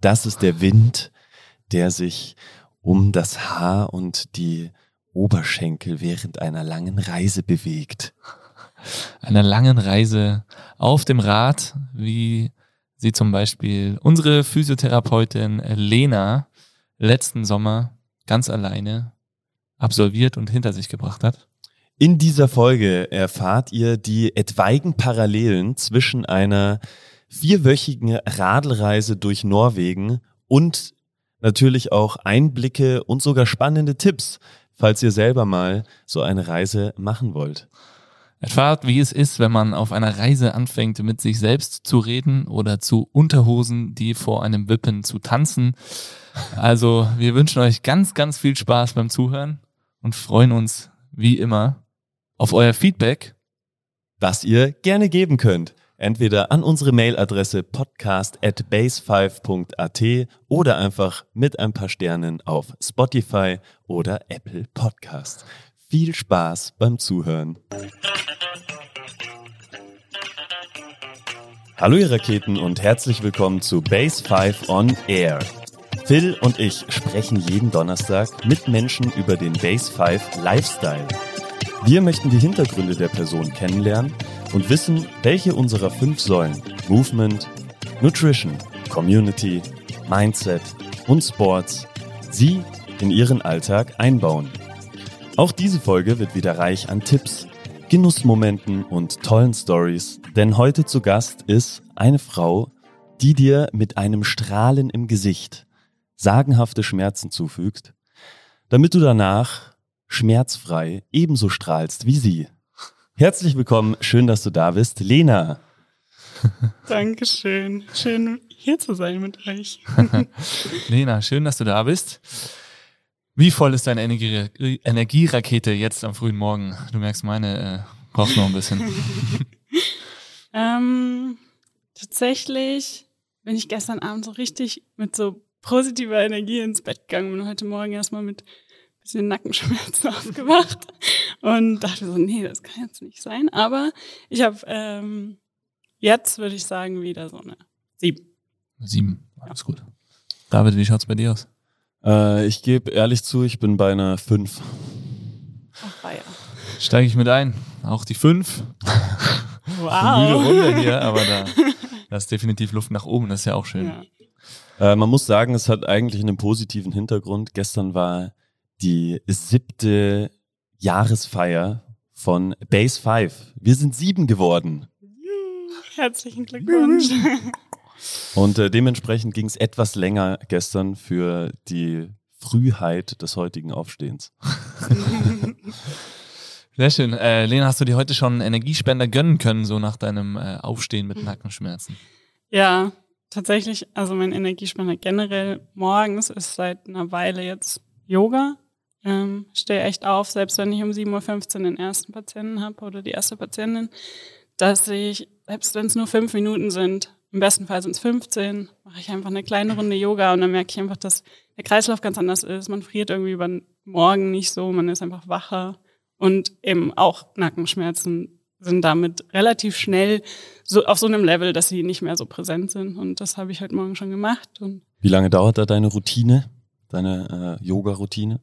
Das ist der Wind, der sich um das Haar und die Oberschenkel während einer langen Reise bewegt. Einer langen Reise auf dem Rad, wie sie zum Beispiel unsere Physiotherapeutin Lena letzten Sommer ganz alleine absolviert und hinter sich gebracht hat. In dieser Folge erfahrt ihr die etwaigen Parallelen zwischen einer vierwöchigen Radlreise durch Norwegen und natürlich auch Einblicke und sogar spannende Tipps, falls ihr selber mal so eine Reise machen wollt. Erfahrt, wie es ist, wenn man auf einer Reise anfängt, mit sich selbst zu reden oder zu Unterhosen, die vor einem Wippen zu tanzen. Also, wir wünschen euch ganz, ganz viel Spaß beim Zuhören und freuen uns, wie immer, auf euer Feedback. Das ihr gerne geben könnt. Entweder an unsere Mailadresse podcast at base5.at oder einfach mit ein paar Sternen auf Spotify oder Apple Podcast. Viel Spaß beim Zuhören. Hallo ihr Raketen und herzlich willkommen zu Base 5 on Air. Phil und ich sprechen jeden Donnerstag mit Menschen über den Base 5 Lifestyle. Wir möchten die Hintergründe der Person kennenlernen und wissen, welche unserer fünf Säulen Movement, Nutrition, Community, Mindset und Sports sie in ihren Alltag einbauen. Auch diese Folge wird wieder reich an Tipps, Genussmomenten und tollen Stories, denn heute zu Gast ist eine Frau, die dir mit einem Strahlen im Gesicht sagenhafte Schmerzen zufügt, damit du danach schmerzfrei ebenso strahlst wie sie. Herzlich willkommen, schön, dass du da bist, Lena. Dankeschön, schön hier zu sein mit euch. Lena, schön, dass du da bist. Wie voll ist deine Energie Energierakete jetzt am frühen Morgen? Du merkst, meine äh, braucht noch ein bisschen. ähm, tatsächlich bin ich gestern Abend so richtig mit so positiver Energie ins Bett gegangen und heute Morgen erstmal mit bisschen Nackenschmerzen aufgewacht und dachte so, nee, das kann jetzt nicht sein. Aber ich habe ähm, jetzt, würde ich sagen, wieder so eine sieben. Sieben, alles gut. David, wie schaut's bei dir aus? Äh, ich gebe ehrlich zu, ich bin bei einer 5. Ach, ja. Steige ich mit ein. Auch die 5. Wow. Müde Runde hier, aber da, da ist definitiv Luft nach oben, das ist ja auch schön. Ja. Äh, man muss sagen, es hat eigentlich einen positiven Hintergrund. Gestern war die siebte Jahresfeier von Base 5. Wir sind sieben geworden. Herzlichen Glückwunsch. Und äh, dementsprechend ging es etwas länger gestern für die Frühheit des heutigen Aufstehens. Sehr schön. Äh, Lena, hast du dir heute schon einen Energiespender gönnen können, so nach deinem äh, Aufstehen mit Nackenschmerzen? Ja, tatsächlich. Also mein Energiespender generell morgens ist seit einer Weile jetzt Yoga. Ähm, Stehe echt auf, selbst wenn ich um 7.15 Uhr den ersten Patienten habe oder die erste Patientin, dass ich, selbst wenn es nur fünf Minuten sind, im besten Fall sind es 15, mache ich einfach eine kleine Runde Yoga und dann merke ich einfach, dass der Kreislauf ganz anders ist. Man friert irgendwie über Morgen nicht so, man ist einfach wacher und eben auch Nackenschmerzen sind damit relativ schnell so auf so einem Level, dass sie nicht mehr so präsent sind. Und das habe ich heute Morgen schon gemacht. Und Wie lange dauert da deine Routine, deine äh, Yoga-Routine?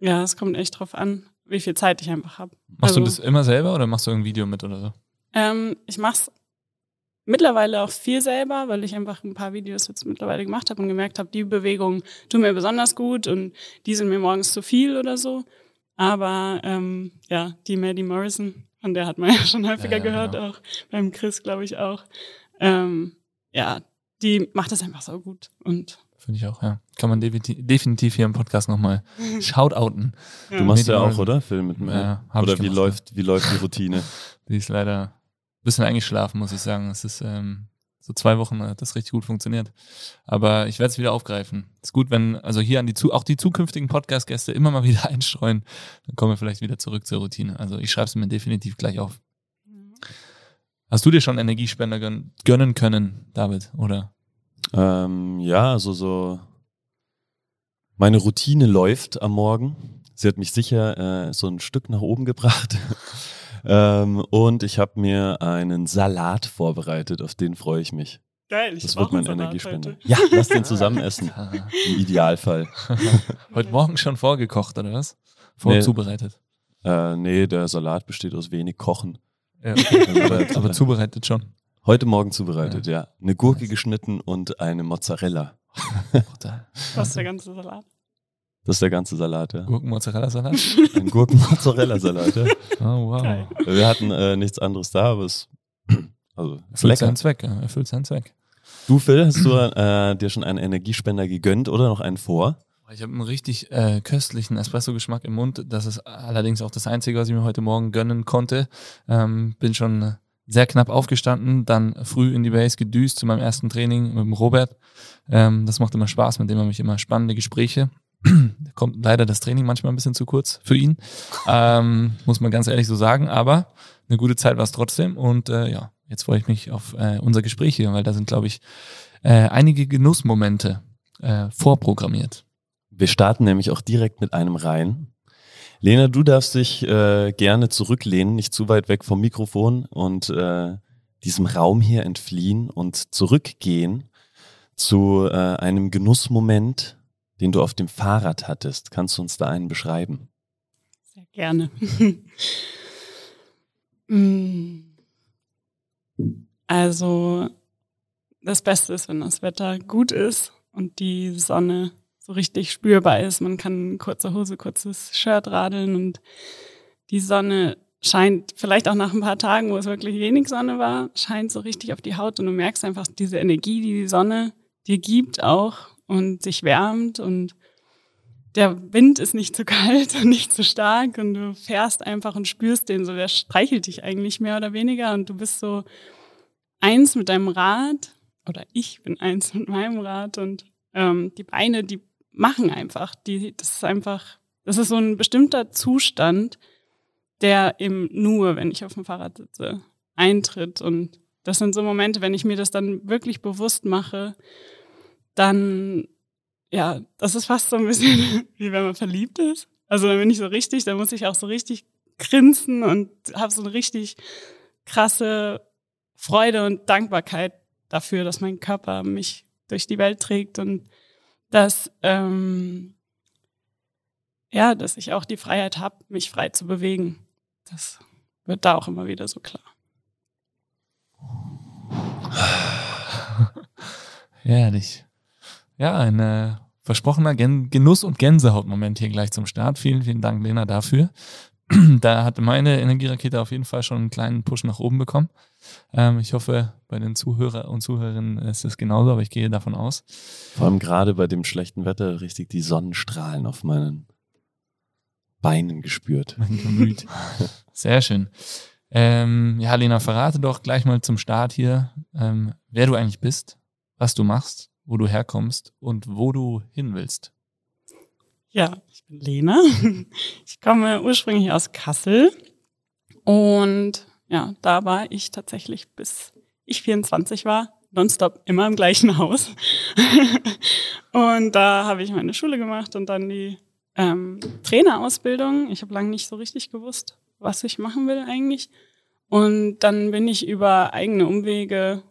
Ja, es kommt echt drauf an, wie viel Zeit ich einfach habe. Machst Also- du das immer selber oder machst du ein Video mit oder so? Ähm, ich mache es mittlerweile auch viel selber, weil ich einfach ein paar Videos jetzt mittlerweile gemacht habe und gemerkt habe, die Bewegungen tun mir besonders gut und die sind mir morgens zu viel oder so. Aber ähm, ja, die Maddie Morrison, von der hat man ja schon häufiger Ja, ja, gehört, genau. auch beim Chris, glaube ich auch. Ähm, ja, die macht das einfach so gut. Und Finde ich auch, ja. Kann man definitiv, definitiv hier im Podcast nochmal shoutouten. Du machst ja auch, oder? Film mit mir. Ja, hab oder ich wie gemacht, läuft, wie läuft die Routine? Die ist leider ein bisschen eingeschlafen, muss ich sagen. Es ist ähm, so zwei Wochen hat das richtig gut funktioniert. Aber ich werde es wieder aufgreifen. Ist gut, wenn, also hier an die zu, auch die zukünftigen Podcast-Gäste immer mal wieder einstreuen, dann kommen wir vielleicht wieder zurück zur Routine. Also ich schreibe es mir definitiv gleich auf. Hast du dir schon Energiespender gön gönnen können, David? Oder? Ähm, ja, also so meine Routine läuft am Morgen. Sie hat mich sicher äh, so ein Stück nach oben gebracht. ähm, und ich habe mir einen Salat vorbereitet, auf den freue ich mich. Geil, ich Das wird mein Energiespender. Ja, lass den zusammen essen. Im Idealfall. Heute Morgen schon vorgekocht, oder was? Vorzubereitet. Äh, nee, der Salat besteht aus wenig Kochen. Ja, okay. Aber, Aber zubereitet schon. Heute Morgen zubereitet, ja. Eine Gurke geschnitten und eine Mozzarella. Was ist der ganze Salat? Das ist der ganze Salat, ja. Gurken-Mozzarella-Salat. Ein Gurken-Mozzarella-Salat, ja. Oh, wow. Geil. Wir hatten äh, nichts anderes da, aber es also, ist Erfüllt lecker. seinen Zweck, ja. Erfüllt seinen Zweck. Du, Phil, hast du äh, dir schon einen Energiespender gegönnt oder noch einen vor? Ich habe einen richtig äh, köstlichen Espresso-Geschmack im Mund. Das ist allerdings auch das Einzige, was ich mir heute Morgen gönnen konnte. Ähm, bin schon sehr knapp aufgestanden, dann früh in die Base gedüst zu meinem ersten Training mit dem Robert. Ähm, das macht immer Spaß, mit dem habe ich immer spannende Gespräche. Da kommt leider das Training manchmal ein bisschen zu kurz für ihn, ähm, muss man ganz ehrlich so sagen, aber eine gute Zeit war es trotzdem und äh, ja, jetzt freue ich mich auf äh, unser Gespräch hier, weil da sind, glaube ich, äh, einige Genussmomente äh, vorprogrammiert. Wir starten nämlich auch direkt mit einem rein. Lena, du darfst dich äh, gerne zurücklehnen, nicht zu weit weg vom Mikrofon und äh, diesem Raum hier entfliehen und zurückgehen zu äh, einem Genussmoment, den du auf dem Fahrrad hattest. Kannst du uns da einen beschreiben? Sehr gerne. Mm. also, das Beste ist, wenn das Wetter gut ist und die Sonne so richtig spürbar ist. Man kann in kurzer Hose, kurzes Shirt radeln und die Sonne scheint vielleicht auch nach ein paar Tagen, wo es wirklich wenig Sonne war, scheint so richtig auf die Haut und du merkst einfach diese Energie, die die Sonne dir gibt auch und sich wärmt und der Wind ist nicht zu kalt und nicht zu stark und du fährst einfach und spürst den so, der streichelt dich eigentlich mehr oder weniger und du bist so eins mit deinem Rad oder ich bin eins mit meinem Rad und ähm, die Beine, die machen einfach, die, das ist einfach, das ist so ein bestimmter Zustand, der eben nur, wenn ich auf dem Fahrrad sitze, eintritt und das sind so Momente, wenn ich mir das dann wirklich bewusst mache, dann ja, das ist fast so ein bisschen wie wenn man verliebt ist. Also dann bin ich so richtig, dann muss ich auch so richtig grinsen und habe so eine richtig krasse Freude und Dankbarkeit dafür, dass mein Körper mich durch die Welt trägt und dass ähm, ja, dass ich auch die Freiheit habe, mich frei zu bewegen. Das wird da auch immer wieder so klar. Herrlich. Ja, ein äh, versprochener Gen Genuss- und Gänsehautmoment hier gleich zum Start. Vielen, vielen Dank, Lena, dafür. da hatte meine Energierakete auf jeden Fall schon einen kleinen Push nach oben bekommen. Ähm, ich hoffe, bei den Zuhörer und Zuhörerinnen ist es genauso, aber ich gehe davon aus. Vor allem gerade bei dem schlechten Wetter richtig die Sonnenstrahlen auf meinen Beinen gespürt. Mein Gemüt. Sehr schön. Ähm, ja, Lena, verrate doch gleich mal zum Start hier, ähm, wer du eigentlich bist, was du machst, wo du herkommst und wo du hin willst. Ja, ich bin Lena. Ich komme ursprünglich aus Kassel und ja, da war ich tatsächlich bis ich 24 war, nonstop immer im gleichen Haus. und da habe ich meine Schule gemacht und dann die ähm, Trainerausbildung. Ich habe lange nicht so richtig gewusst, was ich machen will eigentlich. Und dann bin ich über eigene Umwege,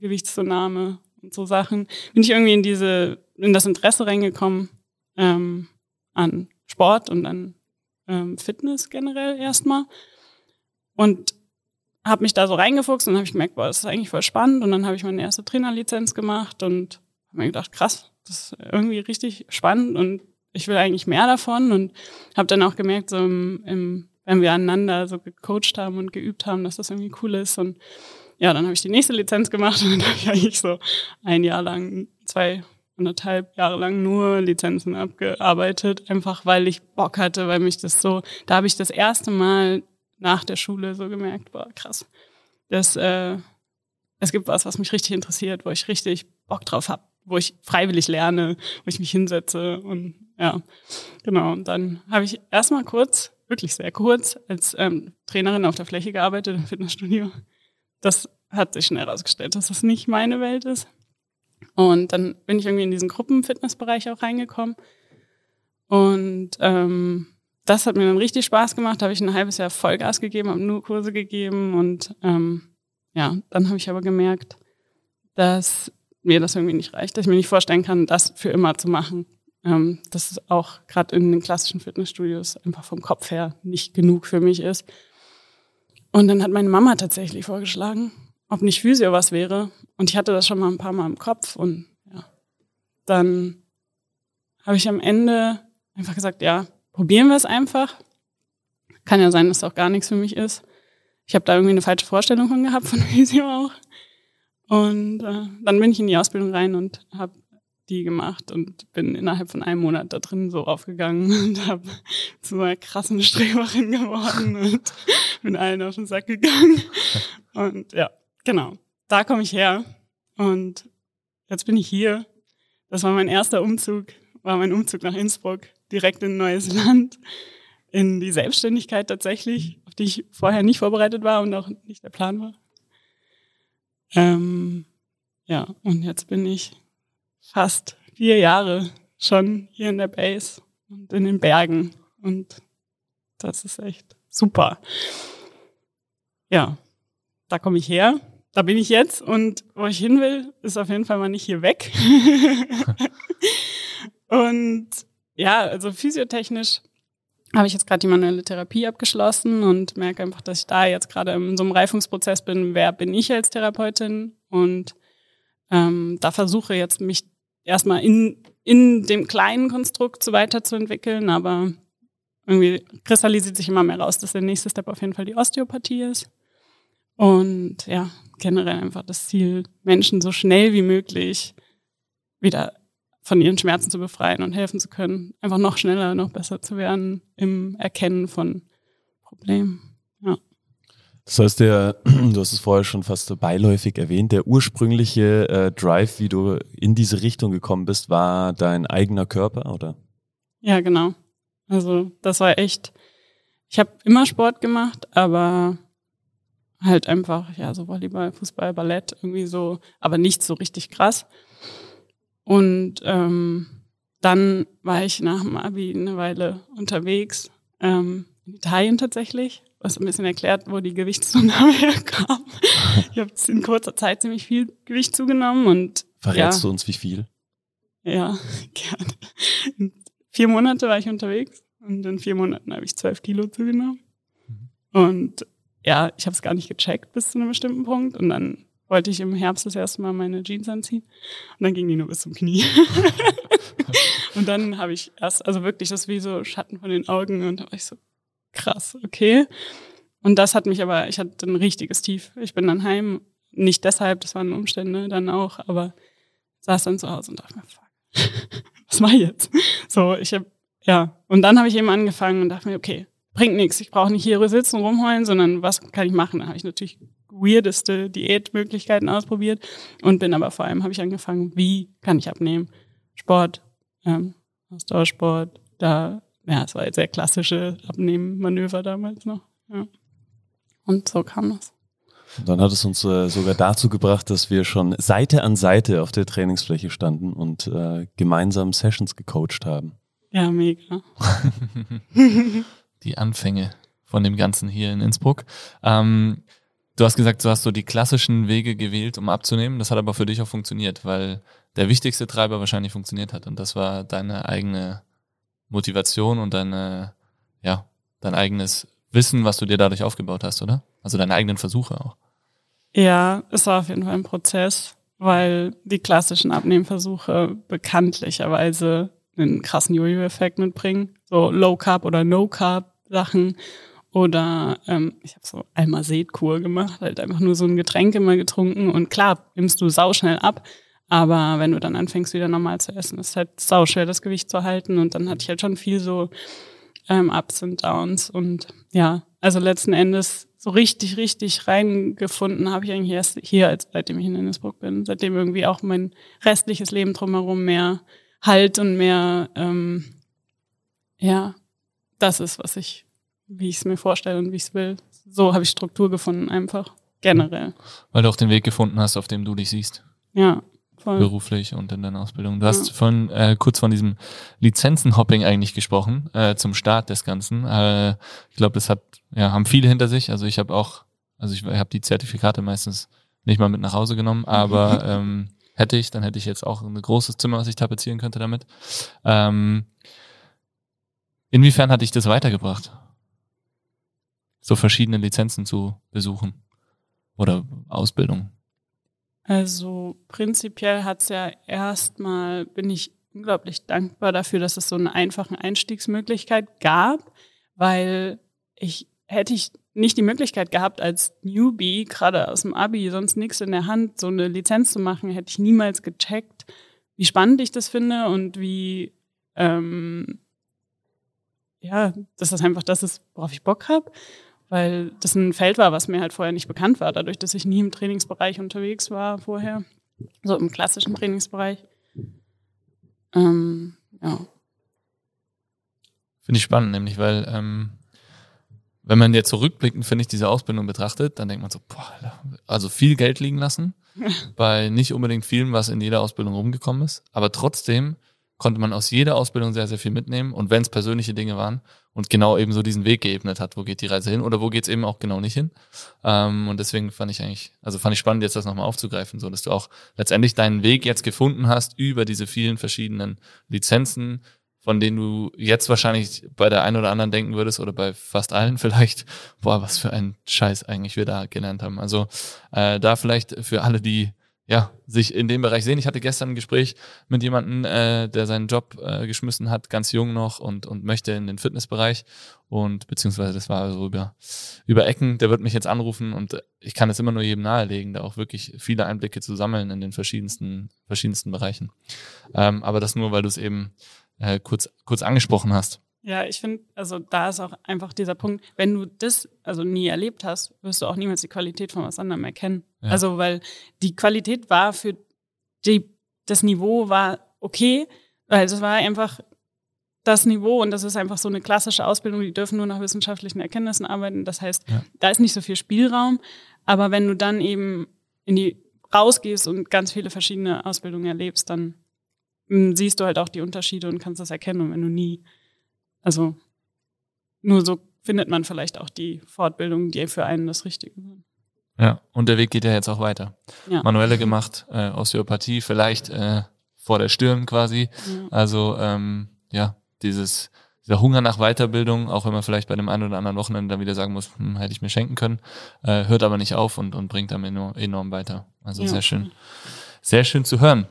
Gewichtszunahme und so Sachen, bin ich irgendwie in diese, in das Interesse reingekommen ähm, an Sport und an ähm, Fitness generell erstmal. Und habe mich da so reingefuchst und habe ich gemerkt, boah, das ist eigentlich voll spannend. Und dann habe ich meine erste Trainerlizenz gemacht und habe mir gedacht, krass, das ist irgendwie richtig spannend und ich will eigentlich mehr davon. Und habe dann auch gemerkt, so im, im, wenn wir aneinander so gecoacht haben und geübt haben, dass das irgendwie cool ist. Und ja, dann habe ich die nächste Lizenz gemacht und dann habe ich eigentlich so ein Jahr lang, zwei, anderthalb Jahre lang nur Lizenzen abgearbeitet, einfach weil ich Bock hatte, weil mich das so, da habe ich das erste Mal nach der Schule so gemerkt, boah, krass, das, äh, es gibt was, was mich richtig interessiert, wo ich richtig Bock drauf habe, wo ich freiwillig lerne, wo ich mich hinsetze und ja, genau. Und dann habe ich erstmal kurz, wirklich sehr kurz, als ähm, Trainerin auf der Fläche gearbeitet im Fitnessstudio. Das hat sich schnell herausgestellt, dass das nicht meine Welt ist. Und dann bin ich irgendwie in diesen Gruppenfitnessbereich auch reingekommen. Und ähm, das hat mir dann richtig Spaß gemacht. Da habe ich ein halbes Jahr Vollgas gegeben, habe nur Kurse gegeben. Und ähm, ja, dann habe ich aber gemerkt, dass mir das irgendwie nicht reicht, dass ich mir nicht vorstellen kann, das für immer zu machen. Ähm, dass es auch gerade in den klassischen Fitnessstudios einfach vom Kopf her nicht genug für mich ist. Und dann hat meine Mama tatsächlich vorgeschlagen, ob nicht Physio was wäre. Und ich hatte das schon mal ein paar Mal im Kopf. Und ja, dann habe ich am Ende einfach gesagt, ja, probieren wir es einfach. Kann ja sein, dass es auch gar nichts für mich ist. Ich habe da irgendwie eine falsche Vorstellung von gehabt, von Physio auch. Und äh, dann bin ich in die Ausbildung rein und habe die gemacht und bin innerhalb von einem Monat da drin so aufgegangen und habe zu einer krassen Streberin geworden und bin allen auf den Sack gegangen. Und ja, genau. Da komme ich her und jetzt bin ich hier. Das war mein erster Umzug, war mein Umzug nach Innsbruck, direkt in ein neues Land, in die Selbstständigkeit tatsächlich, auf die ich vorher nicht vorbereitet war und auch nicht der Plan war. Ähm, ja, und jetzt bin ich fast vier Jahre schon hier in der Base und in den Bergen. Und das ist echt super. Ja, da komme ich her. Da bin ich jetzt und wo ich hin will, ist auf jeden Fall mal nicht hier weg. und ja, also physiotechnisch habe ich jetzt gerade die manuelle Therapie abgeschlossen und merke einfach, dass ich da jetzt gerade in so einem Reifungsprozess bin, wer bin ich als Therapeutin und ähm, da versuche jetzt mich erstmal in, in dem kleinen Konstrukt so weiterzuentwickeln, aber irgendwie kristallisiert sich immer mehr raus, dass der nächste Step auf jeden Fall die Osteopathie ist. Und ja, generell einfach das Ziel, Menschen so schnell wie möglich wieder von ihren Schmerzen zu befreien und helfen zu können, einfach noch schneller, noch besser zu werden im Erkennen von Problemen. Ja. Das heißt, der, du hast es vorher schon fast beiläufig erwähnt, der ursprüngliche äh, Drive, wie du in diese Richtung gekommen bist, war dein eigener Körper, oder? Ja, genau. Also das war echt, ich habe immer Sport gemacht, aber halt einfach, ja, so Volleyball, Fußball, Ballett, irgendwie so, aber nicht so richtig krass. Und ähm, dann war ich nach dem Abi eine Weile unterwegs, ähm, in Italien tatsächlich, was ein bisschen erklärt, wo die Gewichtszunahme herkam. Ich habe in kurzer Zeit ziemlich viel Gewicht zugenommen und Verrätst ja, du uns, wie viel? Ja, gerne. In vier Monate war ich unterwegs und in vier Monaten habe ich zwölf Kilo zugenommen. Und ja, ich habe es gar nicht gecheckt bis zu einem bestimmten Punkt und dann wollte ich im Herbst das erste Mal meine Jeans anziehen und dann ging die nur bis zum Knie. und dann habe ich erst, also wirklich, das wie so Schatten von den Augen und da war ich so, krass, okay. Und das hat mich aber, ich hatte ein richtiges Tief. Ich bin dann heim, nicht deshalb, das waren Umstände dann auch, aber saß dann zu Hause und dachte mir, fuck, was mach ich jetzt? So, ich habe, ja. Und dann habe ich eben angefangen und dachte mir, okay, bringt nichts, ich brauche nicht hier sitzen und rumheulen, sondern was kann ich machen? Dann habe ich natürlich weirdeste Diätmöglichkeiten ausprobiert und bin aber vor allem, habe ich angefangen, wie kann ich abnehmen? Sport, ähm, Ausdauersport, da, ja, es war jetzt sehr klassische Abnehmmanöver damals noch. Ja. Und so kam das. Und dann hat es uns äh, sogar dazu gebracht, dass wir schon Seite an Seite auf der Trainingsfläche standen und äh, gemeinsam Sessions gecoacht haben. Ja, mega. Die Anfänge von dem Ganzen hier in Innsbruck. Ähm, du hast gesagt, du hast so die klassischen Wege gewählt, um abzunehmen. Das hat aber für dich auch funktioniert, weil der wichtigste Treiber wahrscheinlich funktioniert hat. Und das war deine eigene Motivation und deine, ja, dein eigenes Wissen, was du dir dadurch aufgebaut hast, oder? Also deine eigenen Versuche auch. Ja, es war auf jeden Fall ein Prozess, weil die klassischen Abnehmversuche bekanntlicherweise einen krassen Jojo-Effekt mitbringen. So Low-Carb oder No-Carb-Sachen. Oder ähm, ich habe so Almased-Kur gemacht, halt einfach nur so ein Getränk immer getrunken. Und klar, nimmst du sauschnell ab. Aber wenn du dann anfängst, wieder normal zu essen, ist halt sauschwer, das Gewicht zu halten. Und dann hatte ich halt schon viel so ähm, Ups und Downs. Und ja, also letzten Endes so richtig, richtig reingefunden habe ich eigentlich erst hier, als, seitdem ich in Innsbruck bin. Seitdem irgendwie auch mein restliches Leben drumherum mehr Halt und mehr, ähm, ja, das ist, was ich, wie ich es mir vorstelle und wie ich es will. So habe ich Struktur gefunden, einfach generell. Weil du auch den Weg gefunden hast, auf dem du dich siehst. Ja, voll. beruflich und in deiner Ausbildung. Du hast von äh, kurz von diesem Lizenzenhopping eigentlich gesprochen äh, zum Start des Ganzen. Äh, ich glaube, das hat ja haben viele hinter sich. Also ich habe auch, also ich habe die Zertifikate meistens nicht mal mit nach Hause genommen, aber ähm, hätte ich, dann hätte ich jetzt auch ein großes Zimmer, was ich tapezieren könnte damit. Ähm, inwiefern hat dich das weitergebracht? So verschiedene Lizenzen zu besuchen oder Ausbildung? Also prinzipiell hat's ja erstmal, bin ich unglaublich dankbar dafür, dass es so eine einfache Einstiegsmöglichkeit gab, weil ich hätte ich nicht die Möglichkeit gehabt, als Newbie, gerade aus dem Abi, sonst nichts in der Hand, so eine Lizenz zu machen, hätte ich niemals gecheckt, wie spannend ich das finde und wie, ähm, ja, dass das einfach das ist, worauf ich Bock habe, weil das ein Feld war, was mir halt vorher nicht bekannt war, dadurch, dass ich nie im Trainingsbereich unterwegs war vorher, so im klassischen Trainingsbereich. Ähm, ja. Finde ich spannend, nämlich weil ähm, wenn man jetzt zurückblickend, finde ich, diese Ausbildung betrachtet, dann denkt man so, boah, also viel Geld liegen lassen, bei nicht unbedingt vielem, was in jeder Ausbildung rumgekommen ist. Aber trotzdem konnte man aus jeder Ausbildung sehr, sehr viel mitnehmen. Und wenn es persönliche Dinge waren und genau eben so diesen Weg geebnet hat, wo geht die Reise hin oder wo geht es eben auch genau nicht hin. Ähm, und deswegen fand ich eigentlich, also fand ich spannend, jetzt das nochmal aufzugreifen, so dass du auch letztendlich deinen Weg jetzt gefunden hast über diese vielen verschiedenen Lizenzen, von denen du jetzt wahrscheinlich bei der einen oder anderen denken würdest oder bei fast allen vielleicht, boah, was für ein Scheiß eigentlich wir da gelernt haben. Also äh, da vielleicht für alle, die ja sich in dem Bereich sehen. Ich hatte gestern ein Gespräch mit jemandem, äh, der seinen Job äh, geschmissen hat, ganz jung noch und und möchte in den Fitnessbereich und beziehungsweise das war so über über Ecken. Der wird mich jetzt anrufen und ich kann es immer nur jedem nahelegen, da auch wirklich viele Einblicke zu sammeln in den verschiedensten verschiedensten Bereichen. Ähm, aber das nur, weil du es eben äh, kurz, kurz angesprochen hast. Ja, ich finde, also da ist auch einfach dieser Punkt, wenn du das also nie erlebt hast, wirst du auch niemals die Qualität von was anderem erkennen. Ja. Also, weil die Qualität war für die, das Niveau war okay, weil es war einfach das Niveau und das ist einfach so eine klassische Ausbildung, die dürfen nur nach wissenschaftlichen Erkenntnissen arbeiten. Das heißt, ja. da ist nicht so viel Spielraum. Aber wenn du dann eben in die rausgehst und ganz viele verschiedene Ausbildungen erlebst, dann siehst du halt auch die Unterschiede und kannst das erkennen. Und wenn du nie, also nur so findet man vielleicht auch die Fortbildung, die für einen das Richtige sind. Ja, und der Weg geht ja jetzt auch weiter. Ja. Manuelle gemacht, äh, Osteopathie, vielleicht äh, vor der Stirn quasi. Ja. Also ähm, ja, dieses dieser Hunger nach Weiterbildung, auch wenn man vielleicht bei dem einen oder anderen Wochenende dann wieder sagen muss, hm, hätte ich mir schenken können, äh, hört aber nicht auf und, und bringt dann enorm, enorm weiter. Also ja. sehr schön. Sehr schön zu hören.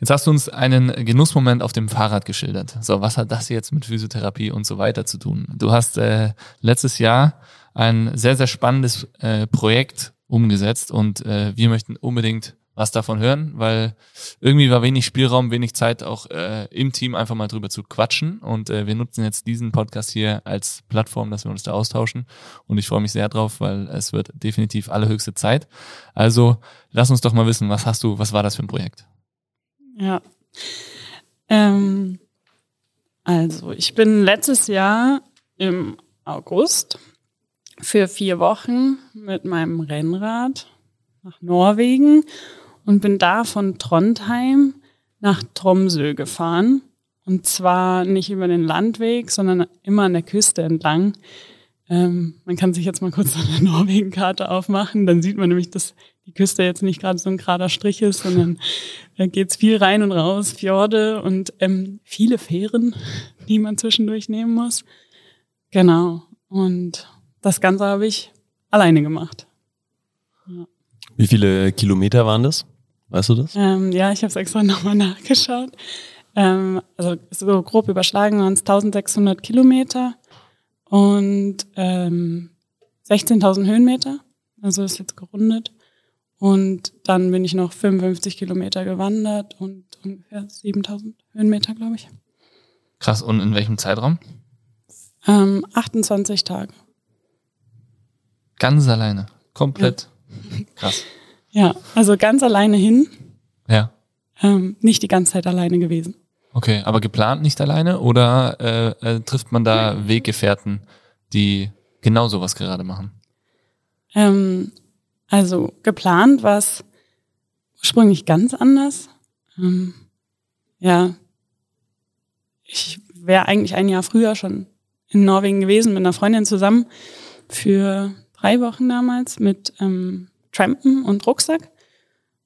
Jetzt hast du uns einen Genussmoment auf dem Fahrrad geschildert. So, was hat das jetzt mit Physiotherapie und so weiter zu tun? Du hast äh, letztes Jahr ein sehr, sehr spannendes äh, Projekt umgesetzt und äh, wir möchten unbedingt was davon hören, weil irgendwie war wenig Spielraum, wenig Zeit auch äh, im Team einfach mal drüber zu quatschen und äh, wir nutzen jetzt diesen Podcast hier als Plattform, dass wir uns da austauschen und ich freue mich sehr drauf, weil es wird definitiv allerhöchste Zeit. Also lass uns doch mal wissen, was hast du, was war das für ein Projekt? Ja. Ähm, also, ich bin letztes Jahr im August für vier Wochen mit meinem Rennrad nach Norwegen und bin da von Trondheim nach Tromsø gefahren. Und zwar nicht über den Landweg, sondern immer an der Küste entlang. Ähm, man kann sich jetzt mal kurz eine Norwegen-Karte aufmachen, dann sieht man nämlich, dass die Küste jetzt nicht gerade so ein gerader Strich ist, sondern da geht's viel rein und raus, Fjorde und ähm, viele Fähren, die man zwischendurch nehmen muss. Genau. Und das Ganze habe ich alleine gemacht. Ja. Wie viele Kilometer waren das? Weißt du das? Ähm, ja, ich habe es extra nochmal nachgeschaut. Ähm, also so grob überschlagen waren es 1600 Kilometer und ähm, 16.000 Höhenmeter. Also ist jetzt gerundet. Und dann bin ich noch 55 Kilometer gewandert und ungefähr 7000 Höhenmeter, glaube ich. Krass. Und in welchem Zeitraum? Ähm, 28 Tage. Ganz alleine. Komplett. Ja. Krass. Ja, also ganz alleine hin. Ja. Ähm, nicht die ganze Zeit alleine gewesen. Okay, aber geplant nicht alleine oder äh, äh, trifft man da Weggefährten, die genau sowas gerade machen? Ähm, also geplant war es ursprünglich ganz anders. Ähm, ja, ich wäre eigentlich ein Jahr früher schon in Norwegen gewesen mit einer Freundin zusammen für drei Wochen damals mit ähm, Trampen und Rucksack.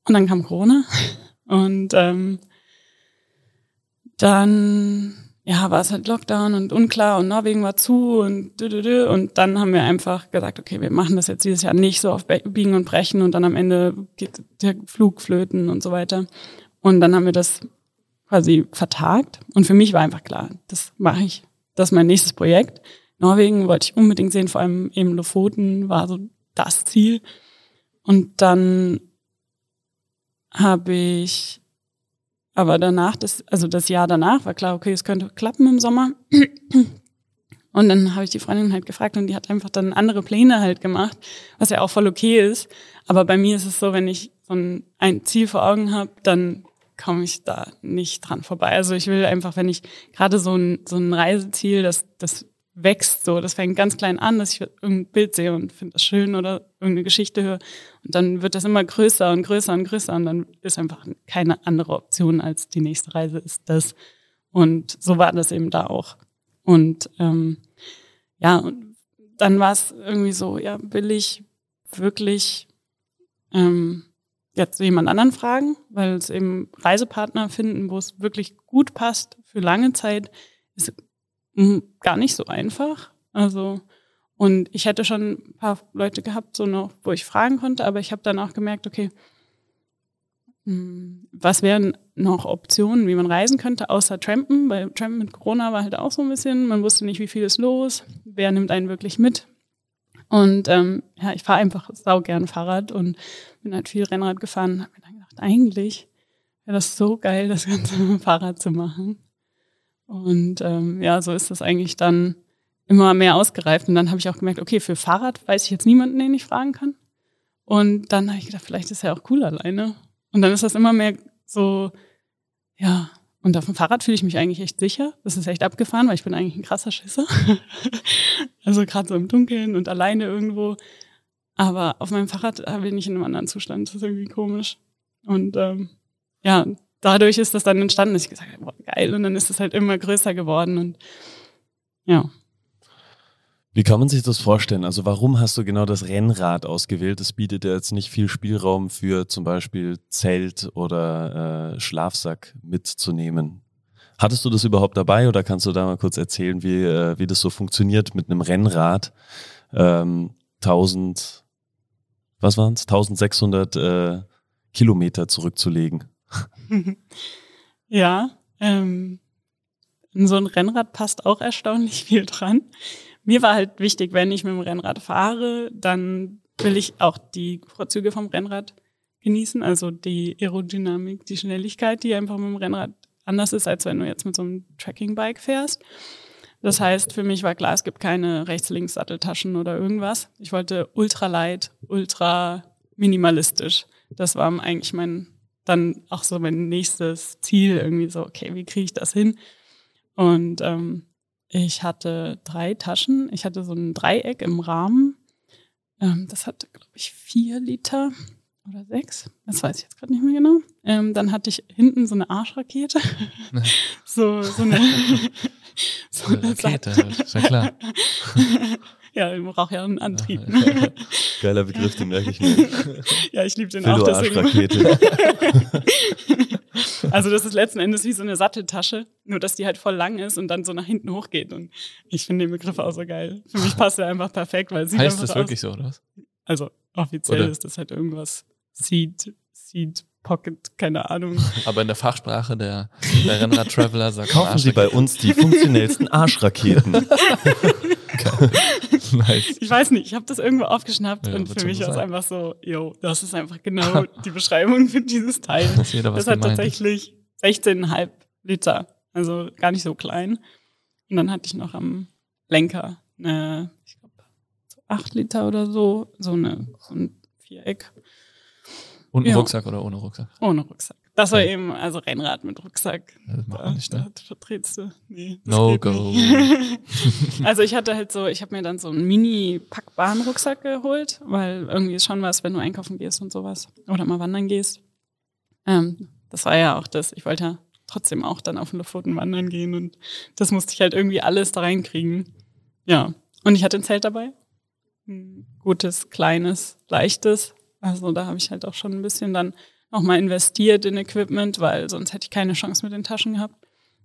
Und dann kam Corona. Und ähm, dann ja, war es halt Lockdown und unklar und Norwegen war zu und dü, dü, dü. und dann haben wir einfach gesagt, okay, wir machen das jetzt dieses Jahr nicht so auf Biegen und Brechen und dann am Ende geht der Flug flöten und so weiter. Und dann haben wir das quasi vertagt und für mich war einfach klar, das mache ich, das ist mein nächstes Projekt. Norwegen wollte ich unbedingt sehen, vor allem eben Lofoten war so das Ziel. Und dann habe ich aber danach, das, also das Jahr danach war klar, okay, es könnte klappen im Sommer. Und dann habe ich die Freundin halt gefragt und die hat einfach dann andere Pläne halt gemacht, was ja auch voll okay ist. Aber bei mir ist es so, wenn ich so ein, Ziel vor Augen habe, dann komme ich da nicht dran vorbei. Also ich will einfach, wenn ich gerade so ein, so ein Reiseziel, das, das wächst so. Das fängt ganz klein an, dass ich irgendein Bild sehe und finde das schön oder irgendeine Geschichte höre. Und dann wird das immer größer und größer und größer und dann ist einfach keine andere Option als die nächste Reise ist das. Und so war das eben da auch. Und ähm, ja, und dann war es irgendwie so, ja, will ich wirklich ähm, jetzt jemand anderen fragen, weil es eben Reisepartner finden, wo es wirklich gut passt für lange Zeit, ist gar nicht so einfach. Also, und ich hätte schon ein paar Leute gehabt, so noch, wo ich fragen konnte, aber ich habe dann auch gemerkt, okay, was wären noch Optionen, wie man reisen könnte, außer Trampen? Weil Trampen mit Corona war halt auch so ein bisschen, man wusste nicht, wie viel ist los, wer nimmt einen wirklich mit. Und ähm, ja, ich fahre einfach sau gern Fahrrad und bin halt viel Rennrad gefahren und habe mir dann gedacht, eigentlich wäre das so geil, das Ganze mit dem Fahrrad zu machen. Und ähm, ja, so ist das eigentlich dann immer mehr ausgereift. Und dann habe ich auch gemerkt, okay, für Fahrrad weiß ich jetzt niemanden, den ich fragen kann. Und dann habe ich gedacht, vielleicht ist er auch cool alleine. Und dann ist das immer mehr so, ja, und auf dem Fahrrad fühle ich mich eigentlich echt sicher. Das ist echt abgefahren, weil ich bin eigentlich ein krasser Schisser. also gerade so im Dunkeln und alleine irgendwo. Aber auf meinem Fahrrad bin ich in einem anderen Zustand. Das ist irgendwie komisch. Und ähm, ja, dadurch ist das dann entstanden, ich gesagt boah, geil. Und dann ist es halt immer größer geworden und ja. Wie kann man sich das vorstellen? Also warum hast du genau das Rennrad ausgewählt? Das bietet ja jetzt nicht viel Spielraum für zum Beispiel Zelt oder äh, Schlafsack mitzunehmen. Hattest du das überhaupt dabei oder kannst du da mal kurz erzählen, wie, äh, wie das so funktioniert mit einem Rennrad? Ähm, 1000, was waren es? 1600 äh, Kilometer zurückzulegen. ja, ähm, in so ein Rennrad passt auch erstaunlich viel dran. Mir war halt wichtig, wenn ich mit dem Rennrad fahre, dann will ich auch die Vorzüge vom Rennrad genießen, also die Aerodynamik, die Schnelligkeit, die einfach mit dem Rennrad anders ist, als wenn du jetzt mit so einem Tracking-Bike fährst. Das heißt, für mich war klar, es gibt keine rechts-links-Satteltaschen oder irgendwas. Ich wollte ultra light, ultra minimalistisch. Das war eigentlich mein dann auch so mein nächstes Ziel irgendwie so, okay, wie kriege ich das hin? Und ähm, ich hatte drei Taschen. Ich hatte so ein Dreieck im Rahmen. Ähm, das hatte, glaube ich, vier Liter oder sechs. Das weiß ich jetzt gerade nicht mehr genau. Ähm, dann hatte ich hinten so eine Arschrakete. so, so eine, so eine Rakete, ist ja klar. Ja, ich brauche ja einen Antrieb. Geiler Begriff, den merke ich mir. ja, ich liebe den auch. Deswegen. also das ist letzten Endes wie so eine Satteltasche, nur dass die halt voll lang ist und dann so nach hinten hochgeht. Und ich finde den Begriff auch so geil. Für mich passt er einfach perfekt, weil sieht Heißt das wirklich so, oder was? Also offiziell oder? ist das halt irgendwas Seed, Seed Pocket, keine Ahnung. Aber in der Fachsprache der, der Rennrad-Traveler sagt Kaufen Sie bei uns die funktionellsten Arschraketen. nice. Ich weiß nicht, ich habe das irgendwo aufgeschnappt ja, und für mich war es einfach so, yo, das ist einfach genau die Beschreibung für dieses Teil. Das, das hat tatsächlich 16,5 Liter, also gar nicht so klein. Und dann hatte ich noch am Lenker eine, ich glaube, so 8 Liter oder so, so, eine, so ein Viereck. Und ein ja. Rucksack oder ohne Rucksack? Ohne Rucksack. Das war eben, also Rennrad mit Rucksack. Das macht man nicht, ne? Da vertrittst du. Nee, no go. also ich hatte halt so, ich habe mir dann so einen mini-packbaren Rucksack geholt, weil irgendwie ist schon was, wenn du einkaufen gehst und sowas. Oder mal wandern gehst. Ähm, das war ja auch das, ich wollte ja trotzdem auch dann auf den Lofoten wandern gehen und das musste ich halt irgendwie alles da reinkriegen. Ja. Und ich hatte ein Zelt dabei. Ein gutes, kleines, leichtes, Also da habe ich halt auch schon ein bisschen dann nochmal investiert in Equipment, weil sonst hätte ich keine Chance mit den Taschen gehabt.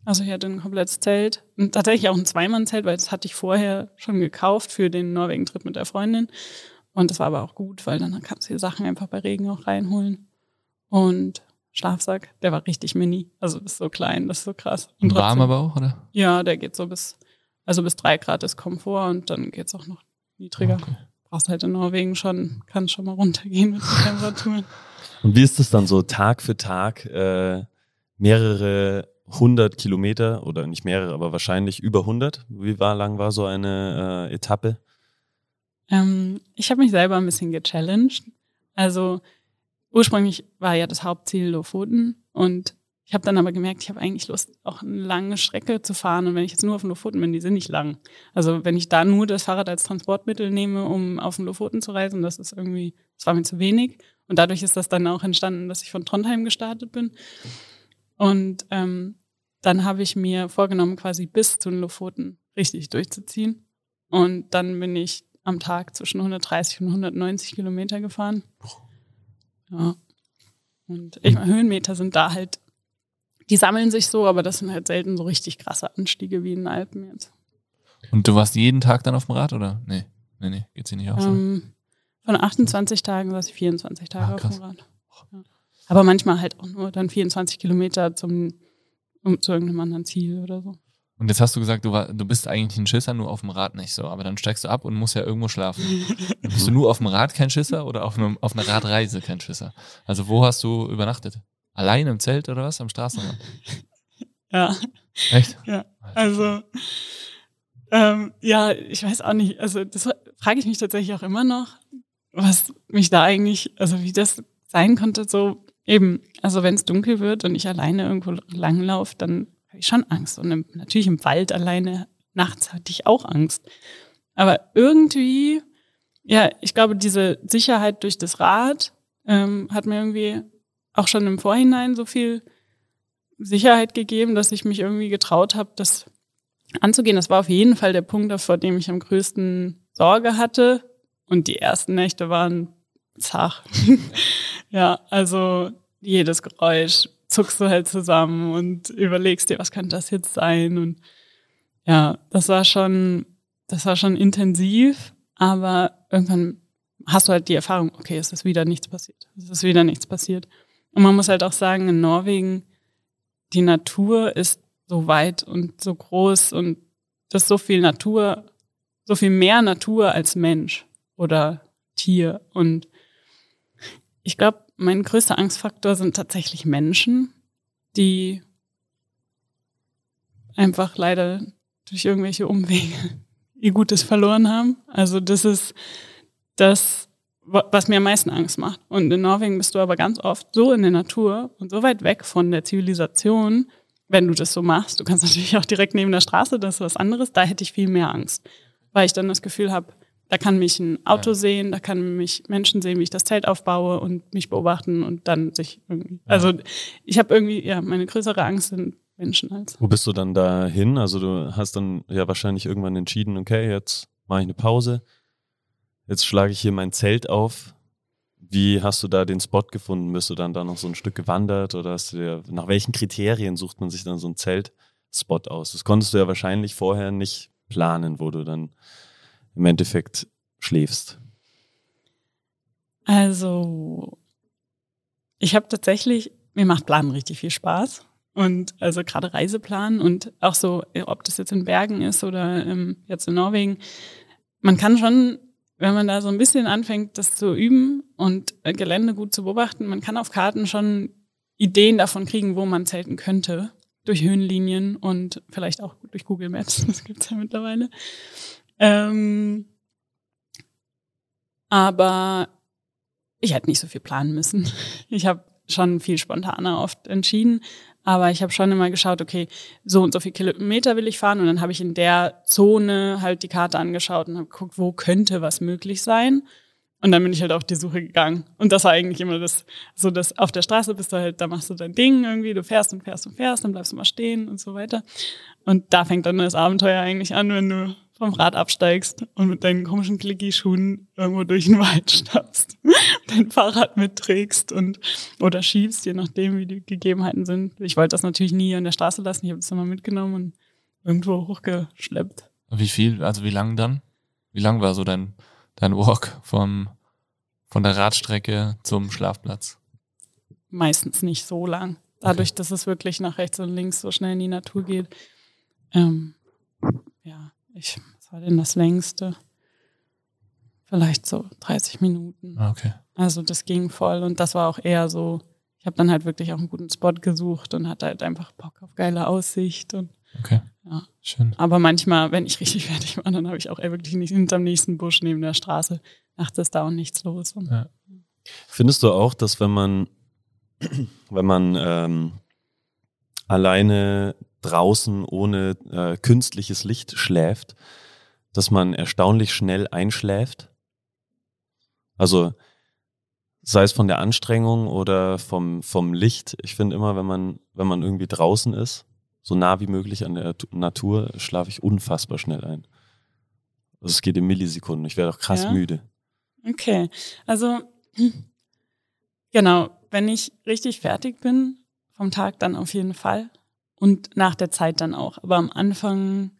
Also ich hatte ein komplettes Zelt und tatsächlich auch ein Zweimannzelt, weil das hatte ich vorher schon gekauft für den Norwegen-Trip mit der Freundin. Und das war aber auch gut, weil dann kannst du die Sachen einfach bei Regen auch reinholen. Und Schlafsack, der war richtig mini. Also das ist so klein, das ist so krass. Und, und warm aber auch, oder? Ja, der geht so bis, also bis drei Grad ist Komfort und dann geht's auch noch niedriger. Okay. Brauchst halt in Norwegen schon, kann schon mal runtergehen mit den Temperaturen. Und wie ist es dann so Tag für Tag, äh, mehrere hundert Kilometer oder nicht mehrere, aber wahrscheinlich über hundert? Wie war, lang war so eine äh, Etappe? Ähm, ich habe mich selber ein bisschen gechallenged. Also ursprünglich war ja das Hauptziel Lofoten und ich habe dann aber gemerkt, ich habe eigentlich Lust, auch eine lange Strecke zu fahren. Und wenn ich jetzt nur auf den Lofoten bin, die sind nicht lang. Also wenn ich da nur das Fahrrad als Transportmittel nehme, um auf den Lofoten zu reisen, das ist irgendwie, das war mir zu wenig. Und dadurch ist das dann auch entstanden, dass ich von Trondheim gestartet bin. Und ähm, dann habe ich mir vorgenommen, quasi bis zu den Lofoten richtig durchzuziehen. Und dann bin ich am Tag zwischen 130 und 190 Kilometer gefahren. Ja. Und ich meine, Höhenmeter sind da halt, die sammeln sich so, aber das sind halt selten so richtig krasse Anstiege wie in den Alpen jetzt. Und du warst jeden Tag dann auf dem Rad, oder? Nee, nee, nee, geht's hier nicht aus. Ähm, von 28 Tagen saß ich 24 Tage ah, auf dem Rad. Ja. Aber manchmal halt auch nur dann 24 Kilometer zum, um, zu irgendeinem anderen Ziel oder so. Und jetzt hast du gesagt, du, war, du bist eigentlich ein Schisser, nur auf dem Rad nicht so. Aber dann steigst du ab und musst ja irgendwo schlafen. bist du nur auf dem Rad kein Schisser oder auf, einem, auf einer Radreise kein Schisser? Also wo hast du übernachtet? Allein im Zelt oder was? Am Straßenrand? Ja. Echt? Ja. Also, ähm, ja, ich weiß auch nicht. Also das frage ich mich tatsächlich auch immer noch, was mich da eigentlich, also wie das sein konnte, so eben, also wenn es dunkel wird und ich alleine irgendwo langlaufe, dann habe ich schon Angst. Und im, natürlich im Wald alleine nachts hatte ich auch Angst. Aber irgendwie, ja, ich glaube, diese Sicherheit durch das Rad ähm, hat mir irgendwie auch schon im Vorhinein so viel Sicherheit gegeben, dass ich mich irgendwie getraut habe, das anzugehen. Das war auf jeden Fall der Punkt, vor dem ich am größten Sorge hatte. Und die ersten Nächte waren zach. ja, also jedes Geräusch zuckst du halt zusammen und überlegst dir, was könnte das jetzt sein? Und ja, das war schon, das war schon intensiv, aber irgendwann hast du halt die Erfahrung, okay, es ist wieder nichts passiert. Es ist wieder nichts passiert. Und man muss halt auch sagen, in Norwegen, die Natur ist so weit und so groß und das ist so viel Natur, so viel mehr Natur als Mensch oder Tier. Und ich glaube, mein größter Angstfaktor sind tatsächlich Menschen, die einfach leider durch irgendwelche Umwege ihr Gutes verloren haben. Also das ist das, was mir am meisten Angst macht. Und in Norwegen bist du aber ganz oft so in der Natur und so weit weg von der Zivilisation, wenn du das so machst. Du kannst natürlich auch direkt neben der Straße, das ist was anderes. Da hätte ich viel mehr Angst, weil ich dann das Gefühl habe, da kann mich ein Auto ja. sehen, da kann mich Menschen sehen, wie ich das Zelt aufbaue und mich beobachten und dann sich irgendwie. Ja. Also ich habe irgendwie, ja, meine größere Angst sind Menschen als. Wo bist du dann dahin? Also du hast dann ja wahrscheinlich irgendwann entschieden, okay, jetzt mache ich eine Pause. Jetzt schlage ich hier mein Zelt auf. Wie hast du da den Spot gefunden? Bist du dann da noch so ein Stück gewandert oder hast du dir, nach welchen Kriterien sucht man sich dann so einen Zeltspot aus? Das konntest du ja wahrscheinlich vorher nicht planen, wo du dann im Endeffekt schläfst? Also, ich habe tatsächlich, mir macht Planen richtig viel Spaß. Und also gerade Reiseplanen und auch so, ob das jetzt in Bergen ist oder ähm, jetzt in Norwegen, man kann schon, wenn man da so ein bisschen anfängt, das zu üben und äh, Gelände gut zu beobachten, man kann auf Karten schon Ideen davon kriegen, wo man zelten könnte. Durch Höhenlinien und vielleicht auch durch Google Maps, das gibt's ja mittlerweile. Ähm, aber ich hätte nicht so viel planen müssen. Ich habe schon viel spontaner oft entschieden, aber ich habe schon immer geschaut, okay, so und so viel Kilometer will ich fahren und dann habe ich in der Zone halt die Karte angeschaut und habe geguckt, wo könnte was möglich sein. Und dann bin ich halt auf die Suche gegangen. Und das war eigentlich immer das, so dass auf der Straße bist du halt, da machst du dein Ding irgendwie, du fährst und fährst und fährst, dann bleibst du mal stehen und so weiter. Und da fängt dann das Abenteuer eigentlich an, wenn du vom Rad absteigst und mit deinen komischen Klicki-Schuhen irgendwo durch den Wald stapfst, dein Fahrrad mitträgst und oder schiebst, je nachdem, wie die Gegebenheiten sind. Ich wollte das natürlich nie an der Straße lassen, ich habe es immer mitgenommen und irgendwo hochgeschleppt. Wie viel, also wie lang dann? Wie lang war so dein, dein Walk vom, von der Radstrecke zum Schlafplatz? Meistens nicht so lang. Dadurch, okay. dass es wirklich nach rechts und links so schnell in die Natur geht. Ähm, ja, ich, was war denn das längste? Vielleicht so 30 Minuten. Ah, okay. Also das ging voll und das war auch eher so, ich habe dann halt wirklich auch einen guten Spot gesucht und hatte halt einfach Bock auf geile Aussicht und Okay. Ja. Schön. Aber manchmal, wenn ich richtig fertig war, dann habe ich auch wirklich nicht hinterm nächsten Busch neben der Straße. Nachts ist da auch nichts los. Ja. Findest du auch, dass wenn man, wenn man ähm, alleine draußen ohne äh, künstliches Licht schläft, dass man erstaunlich schnell einschläft. Also sei es von der Anstrengung oder vom, vom Licht. Ich finde immer, wenn man, wenn man irgendwie draußen ist, so nah wie möglich an der Natur, schlafe ich unfassbar schnell ein. Also es geht in Millisekunden. Ich werde auch krass ja? müde. Okay. Also genau, wenn ich richtig fertig bin vom Tag, dann auf jeden Fall. Und nach der Zeit dann auch. Aber am Anfang,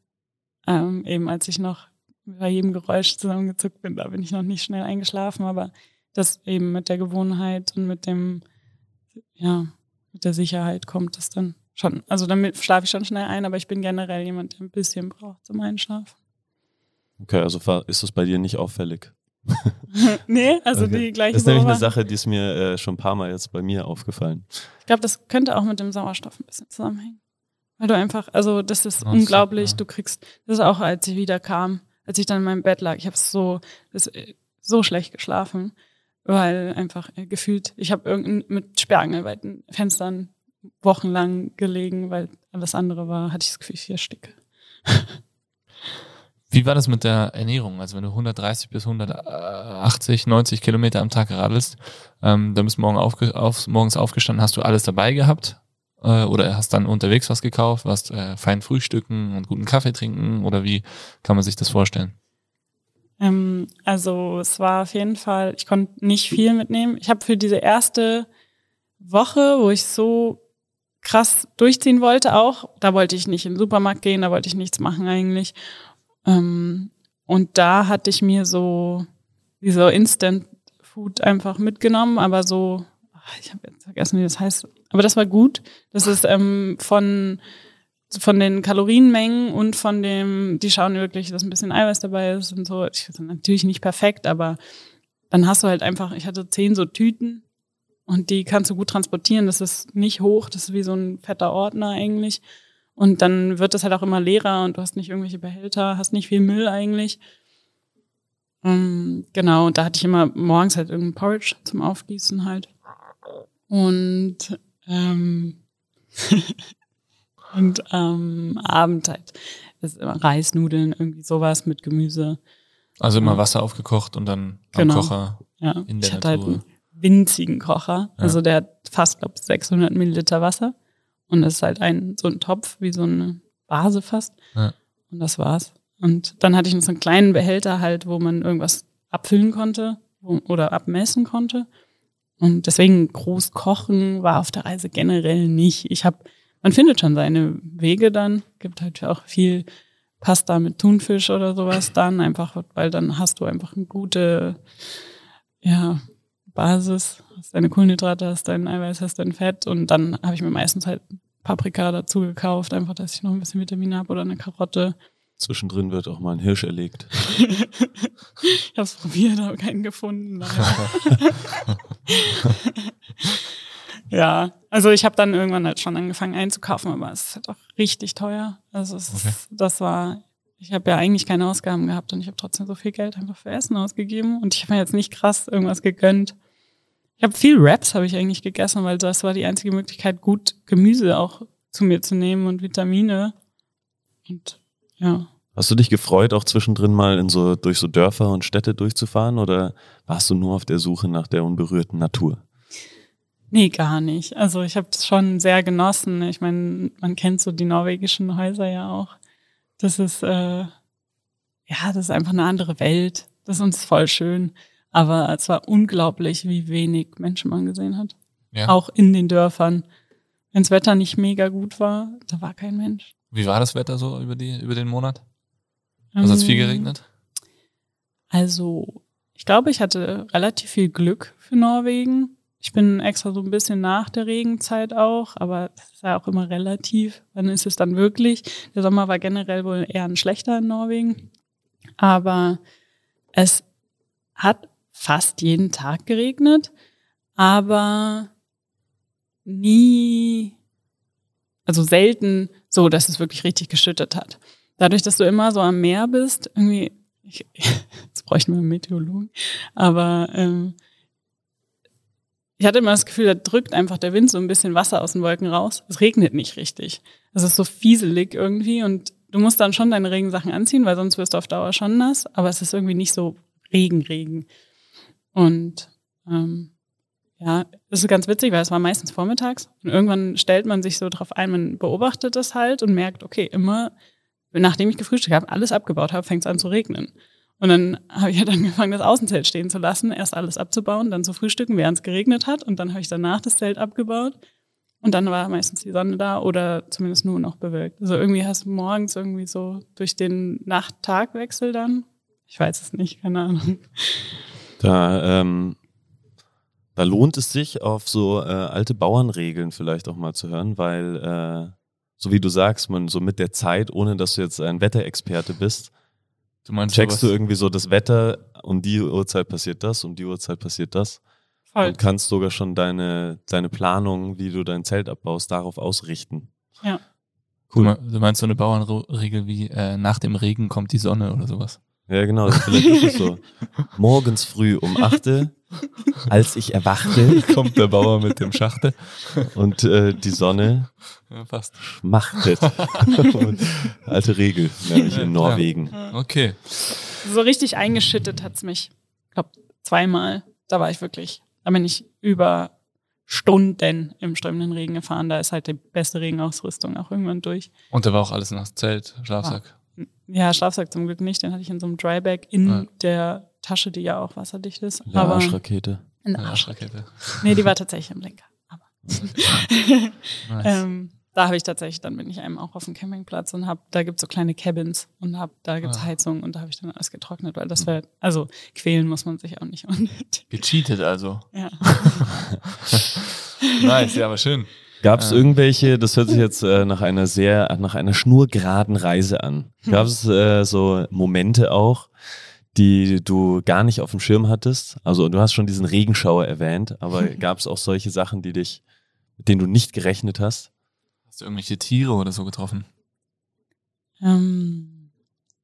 ähm, eben als ich noch bei jedem Geräusch zusammengezuckt bin, da bin ich noch nicht schnell eingeschlafen. Aber das eben mit der Gewohnheit und mit dem, ja, mit der Sicherheit kommt es dann schon. Also damit schlafe ich schon schnell ein, aber ich bin generell jemand, der ein bisschen braucht zum Einschlafen. Okay, also ist das bei dir nicht auffällig? nee, also okay. die gleiche Das ist nämlich eine Sache, die ist mir äh, schon ein paar Mal jetzt bei mir aufgefallen. Ich glaube, das könnte auch mit dem Sauerstoff ein bisschen zusammenhängen. Weil du einfach, also das ist das unglaublich, ja. du kriegst, das ist auch, als ich wieder kam, als ich dann in meinem Bett lag, ich habe so, das, so schlecht geschlafen, weil einfach äh, gefühlt, ich habe irgendein mit sperrangelweiten Fenstern wochenlang gelegen, weil alles andere war, hatte ich das Gefühl, ich ersticke. Wie war das mit der Ernährung? Also wenn du 130 bis 180, 90 Kilometer am Tag radelst, ähm, dann bist du morgen aufge auf, morgens aufgestanden, hast du alles dabei gehabt? Äh, oder hast dann unterwegs was gekauft, warst äh, fein frühstücken und guten Kaffee trinken? Oder wie kann man sich das vorstellen? Ähm, also es war auf jeden Fall, ich konnte nicht viel mitnehmen. Ich habe für diese erste Woche, wo ich so krass durchziehen wollte auch. Da wollte ich nicht in den Supermarkt gehen, da wollte ich nichts machen eigentlich. Ähm, und da hatte ich mir so wie so Instant Food einfach mitgenommen, aber so, ich habe jetzt vergessen, wie das heißt. Aber das war gut. Das ist ähm, von von den Kalorienmengen und von dem, die schauen wirklich, dass ein bisschen Eiweiß dabei ist und so. Ich, natürlich nicht perfekt, aber dann hast du halt einfach, ich hatte zehn so Tüten und die kannst du gut transportieren. Das ist nicht hoch, das ist wie so ein fetter Ordner eigentlich. Und dann wird das halt auch immer leerer und du hast nicht irgendwelche Behälter, hast nicht viel Müll eigentlich. Ähm, genau, und da hatte ich immer morgens halt irgendein Porridge zum Aufgießen halt. Und ähm, und ähm, Abend halt das ist immer Reisnudeln, irgendwie sowas mit Gemüse. Also immer Wasser aufgekocht und dann am genau. Kocher ja. in der ich hatte Natur. Halt winzigen Kocher. Ja. Also der hat fast, glaube 600 Milliliter Wasser. Und das ist halt ein, so ein Topf, wie so eine Vase fast. Ja. Und das war's. Und dann hatte ich noch so einen kleinen Behälter halt, wo man irgendwas abfüllen konnte wo, oder abmessen konnte. Und deswegen groß kochen war auf der Reise generell nicht. Ich habe, man findet schon seine Wege dann. Gibt halt auch viel Pasta mit Thunfisch oder sowas dann, einfach, weil dann hast du einfach eine gute, ja, Basis, hast deine Kohlenhydrate, hast dein Eiweiß, hast dein Fett und dann habe ich mir meistens halt Paprika dazu gekauft, einfach, dass ich noch ein bisschen Vitamine habe oder eine Karotte. Zwischendrin wird auch mal ein Hirsch erlegt. ich habe es probiert, aber keinen gefunden. ja, also ich habe dann irgendwann halt schon angefangen einzukaufen, aber es ist halt auch richtig teuer. Also es okay. das war ich habe ja eigentlich keine Ausgaben gehabt und ich habe trotzdem so viel Geld einfach für Essen ausgegeben und ich habe mir jetzt nicht krass irgendwas gegönnt. Ich habe viel Wraps habe ich eigentlich gegessen, weil das war die einzige Möglichkeit, gut Gemüse auch zu mir zu nehmen und Vitamine. Und ja. Hast du dich gefreut, auch zwischendrin mal in so durch so Dörfer und Städte durchzufahren oder warst du nur auf der Suche nach der unberührten Natur? Nee, gar nicht. Also ich habe das schon sehr genossen. Ich meine, man kennt so die norwegischen Häuser ja auch. Das ist äh, ja, das ist einfach eine andere Welt. Das ist uns voll schön. Aber es war unglaublich, wie wenig Menschen man gesehen hat. Ja. Auch in den Dörfern. Wenn das Wetter nicht mega gut war, da war kein Mensch. Wie war das Wetter so über, die, über den Monat? Also hat es viel Ähm, geregnet? Also, ich glaube, ich hatte relativ viel Glück für Norwegen. Ich bin extra so ein bisschen nach der Regenzeit auch, aber das ist ja auch immer relativ. Wann ist es dann wirklich? Der Sommer war generell wohl eher ein schlechter in Norwegen. Aber es hat fast jeden Tag geregnet, aber nie, also selten so, dass es wirklich richtig geschüttet hat. Dadurch, dass du immer so am Meer bist, irgendwie, ich, jetzt bräuchten wir einen Meteorologen, aber ähm, ich hatte immer das Gefühl, da drückt einfach der Wind so ein bisschen Wasser aus den Wolken raus. Es regnet nicht richtig. Es ist so fieselig irgendwie und du musst dann schon deine Regensachen anziehen, weil sonst wirst du auf Dauer schon nass, aber es ist irgendwie nicht so Regen, Regen. Und ähm, ja, das ist ganz witzig, weil es war meistens vormittags und irgendwann stellt man sich so drauf ein, man beobachtet das halt und merkt, okay, immer nachdem ich gefrühstückt habe, alles abgebaut habe, fängt es an zu regnen. Und dann habe ich halt angefangen, das Außenzelt stehen zu lassen, erst alles abzubauen, dann zu frühstücken, während es geregnet hat. Und dann habe ich danach das Zelt abgebaut. Und dann war meistens die Sonne da oder zumindest nur noch bewölkt. Also irgendwie hast du morgens irgendwie so durch den Nacht-Tag-Wechsel dann, ich weiß es nicht, keine Ahnung. Da, ähm, da lohnt es sich, auf so äh, alte Bauernregeln vielleicht auch mal zu hören, weil, äh, so wie du sagst, man so mit der Zeit, ohne dass du jetzt ein Wetterexperte bist, Du meinst checkst du irgendwie so das Wetter, um die Uhrzeit passiert das, um die Uhrzeit passiert das. Voll. Und kannst sogar schon deine, deine Planung, wie du dein Zelt abbaust, darauf ausrichten. Ja. Du me- Du meinst so eine Bauernregel wie äh, nach dem Regen kommt die Sonne oder sowas? Ja, genau, vielleicht ist es so. Morgens früh um 8 Uhr, als ich erwachte kommt der Bauer mit dem Schachte. und äh, die Sonne Ja, fast. schmachtet. Alte Regel, nämlich in Norwegen. Okay. So richtig eingeschüttet hat's mich, ich glaube, zweimal. Da war ich wirklich, da bin ich über Stunden im strömenden Regen gefahren. Da ist halt die beste Regenausrüstung auch irgendwann durch. Und da war auch alles nach Zelt, Schlafsack. Ja, Schlafsack zum Glück nicht. Den hatte ich in so einem Dryback in Ja. der Tasche, die ja auch wasserdicht ist. Ja, aber Arschrakete. Arsch. Arschrakete. Nee, die war tatsächlich im Lenker. Aber Nice. ähm, da habe ich tatsächlich, dann bin ich einem auch auf dem Campingplatz und hab, da gibt's so kleine Cabins und hab, da gibt's Ah. Heizung und da habe ich dann alles getrocknet, weil das wäre, also quälen muss man sich auch nicht. unnötig. Gecheatet also. ja. Nice, ja, aber schön. Gab es irgendwelche, das hört sich jetzt äh, nach einer sehr, nach einer schnurgeraden Reise an. Gab es äh, so Momente auch, die du gar nicht auf dem Schirm hattest? Also du hast schon diesen Regenschauer erwähnt, aber gab es auch solche Sachen, die dich, mit denen du nicht gerechnet hast? Hast du irgendwelche Tiere oder so getroffen? Ähm,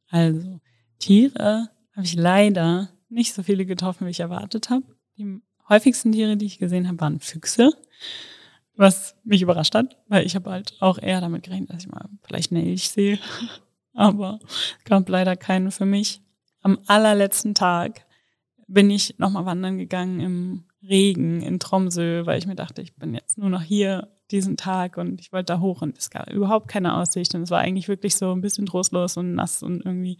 also, Tiere habe ich leider nicht so viele getroffen, wie ich erwartet habe. Die häufigsten Tiere, die ich gesehen habe, waren Füchse. Was mich überrascht hat, weil ich habe halt auch eher damit gerechnet, dass ich mal vielleicht eine Elch sehe. Aber es gab leider keine für mich. Am allerletzten Tag bin ich nochmal wandern gegangen im Regen in Tromsø, weil ich mir dachte, ich bin jetzt nur noch hier diesen Tag und ich wollte da hoch und es gab überhaupt keine Aussicht und es war eigentlich wirklich so ein bisschen trostlos und nass und irgendwie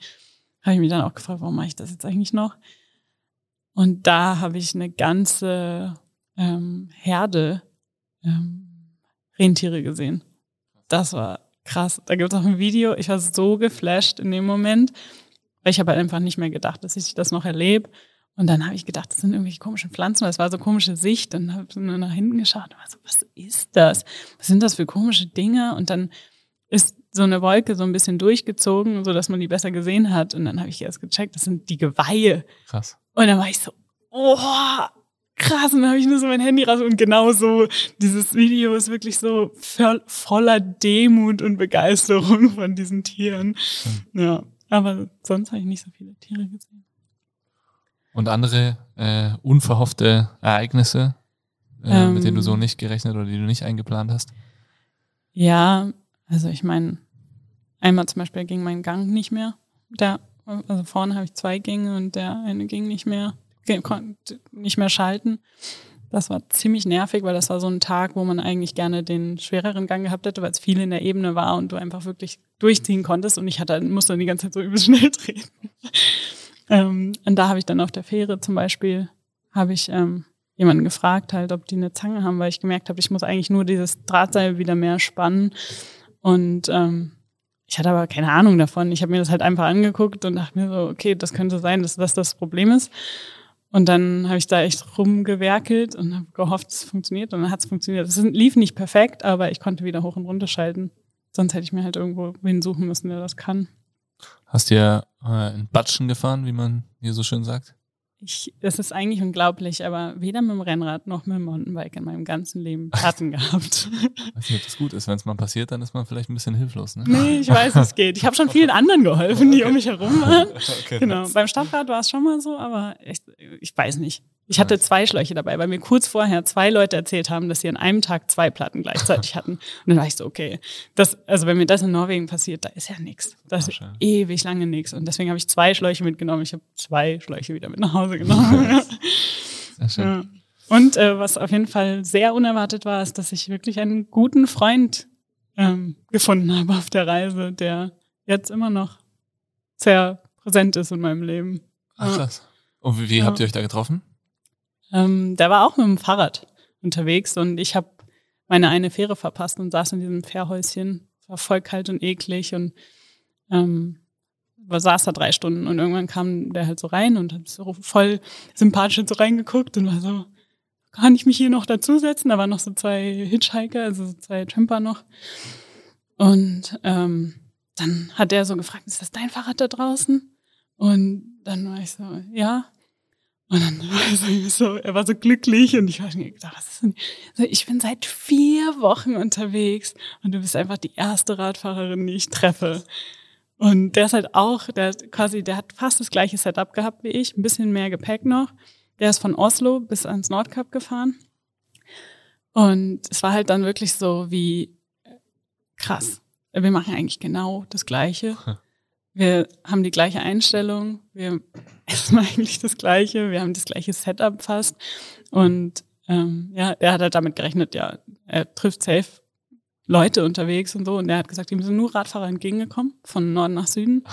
habe ich mich dann auch gefragt, warum mache ich das jetzt eigentlich noch? Und da habe ich eine ganze ähm, Herde ähm, Rentiere gesehen. Das war krass. Da gibt es auch ein Video. Ich war so geflasht in dem Moment, weil ich habe halt einfach nicht mehr gedacht, dass ich das noch erlebe. Und dann habe ich gedacht, das sind irgendwelche komischen Pflanzen, weil es war so komische Sicht. Und habe nur nach hinten geschaut und war so, was ist das? Was sind das für komische Dinge? Und dann ist so eine Wolke so ein bisschen durchgezogen, so dass man die besser gesehen hat. Und dann habe ich erst gecheckt, das sind die Geweihe. Krass. Und dann war ich so, oh, krass. Und dann habe ich nur so mein Handy raus und genau so, dieses Video ist wirklich so voll, voller Demut und Begeisterung von diesen Tieren. Ja, aber sonst habe ich nicht so viele Tiere gesehen. Und andere äh, unverhoffte Ereignisse, äh, mit denen du Ähm. so nicht gerechnet oder die du nicht eingeplant hast? Ja, also ich meine, einmal zum Beispiel ging mein Gang nicht mehr. Der, also vorne habe ich zwei Gänge und der eine ging nicht mehr, konnte nicht mehr schalten. Das war ziemlich nervig, weil das war so ein Tag, wo man eigentlich gerne den schwereren Gang gehabt hätte, weil es viel in der Ebene war und du einfach wirklich durchziehen konntest und ich hatte, musste dann die ganze Zeit so übel schnell treten. ähm, und da habe ich dann auf der Fähre zum Beispiel, habe ich ähm, jemanden gefragt halt, ob die eine Zange haben, weil ich gemerkt habe, ich muss eigentlich nur dieses Drahtseil wieder mehr spannen und ähm, ich hatte aber keine Ahnung davon. Ich habe mir das halt einfach angeguckt und dachte mir so, okay, das könnte sein, dass das das Problem ist. Und dann habe ich da echt rumgewerkelt und habe gehofft, es funktioniert. Und dann hat es funktioniert. Es lief nicht perfekt, aber ich konnte wieder hoch und runter schalten. Sonst hätte ich mir halt irgendwo wen suchen müssen, der das kann. Hast du ja äh, in Batschen gefahren, wie man hier so schön sagt? Ich, es ist eigentlich unglaublich, aber weder mit dem Rennrad noch mit dem Mountainbike in meinem ganzen Leben Platten gehabt. Weiß nicht, ob das gut ist. Wenn es mal passiert, dann ist man vielleicht ein bisschen hilflos. Ne? Nee, ich weiß, es geht. Ich habe schon vielen anderen geholfen, die um mich herum waren. Okay, genau. Beim Stadtrad war es schon mal so, aber echt, ich weiß nicht. Ich hatte zwei Schläuche dabei, weil mir kurz vorher zwei Leute erzählt haben, dass sie an einem Tag zwei Platten gleichzeitig hatten. Und dann war ich so, okay, das, also wenn mir das in Norwegen passiert, da ist ja nichts. Das ist ewig lange nichts. Und deswegen habe ich zwei Schläuche mitgenommen. Ich habe zwei Schläuche wieder mit nach Hause genommen. Sehr schön. Ja. Und äh, was auf jeden Fall sehr unerwartet war, ist, dass ich wirklich einen guten Freund ähm, gefunden habe auf der Reise, der jetzt immer noch sehr präsent ist in meinem Leben. Ach krass. Und wie, wie ja. habt ihr euch da getroffen? Ähm, der war auch mit dem Fahrrad unterwegs und ich habe meine eine Fähre verpasst und saß in diesem Fährhäuschen. War voll kalt und eklig und ähm, saß da drei Stunden und irgendwann kam der halt so rein und hat so voll sympathisch so reingeguckt und war so, kann ich mich hier noch dazusetzen? Da waren noch so zwei Hitchhiker, also so zwei Tramper noch. Und ähm, dann hat der so gefragt, ist das dein Fahrrad da draußen? Und dann war ich so, ja. Und dann war er so, er war so glücklich und ich war mir gedacht, was ist denn? So, ich bin seit vier Wochen unterwegs und du bist einfach die erste Radfahrerin, die ich treffe. Und der ist halt auch, der hat quasi, der hat fast das gleiche Setup gehabt wie ich, ein bisschen mehr Gepäck noch. Der ist von Oslo bis ans Nordkap gefahren. Und es war halt dann wirklich so wie krass. Wir machen eigentlich genau das Gleiche. Wir haben die gleiche Einstellung, wir essen eigentlich das Gleiche, wir haben das gleiche Setup fast. Und ähm, ja, er hat halt damit gerechnet, ja, er trifft safe Leute unterwegs und so. Und er hat gesagt, ihm sind nur Radfahrer entgegengekommen, von Norden nach Süden.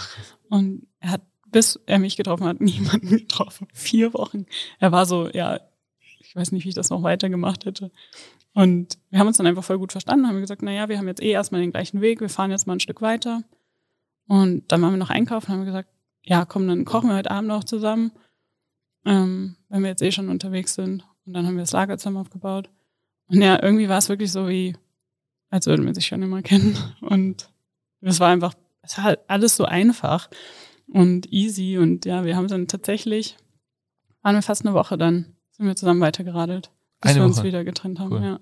Und er hat, bis er mich getroffen hat, niemanden getroffen. Vier Wochen. Er war so, ja, ich weiß nicht, wie ich das noch weitergemacht hätte. Und wir haben uns dann einfach voll gut verstanden, haben gesagt, na ja, wir haben jetzt eh erstmal den gleichen Weg, wir fahren jetzt mal ein Stück weiter. Und dann waren wir noch einkaufen, haben gesagt, ja, komm, dann kochen wir heute Abend noch zusammen, ähm, wenn wir jetzt eh schon unterwegs sind. Und dann haben wir das Lagerzimmer aufgebaut. Und ja, irgendwie war es wirklich so wie, als würden wir sich schon immer kennen. Und es war einfach, es war halt alles so einfach und easy. Und ja, wir haben dann tatsächlich, waren wir fast eine Woche dann, sind wir zusammen weitergeradelt, bis eine wir uns wieder getrennt haben. Cool. Ja.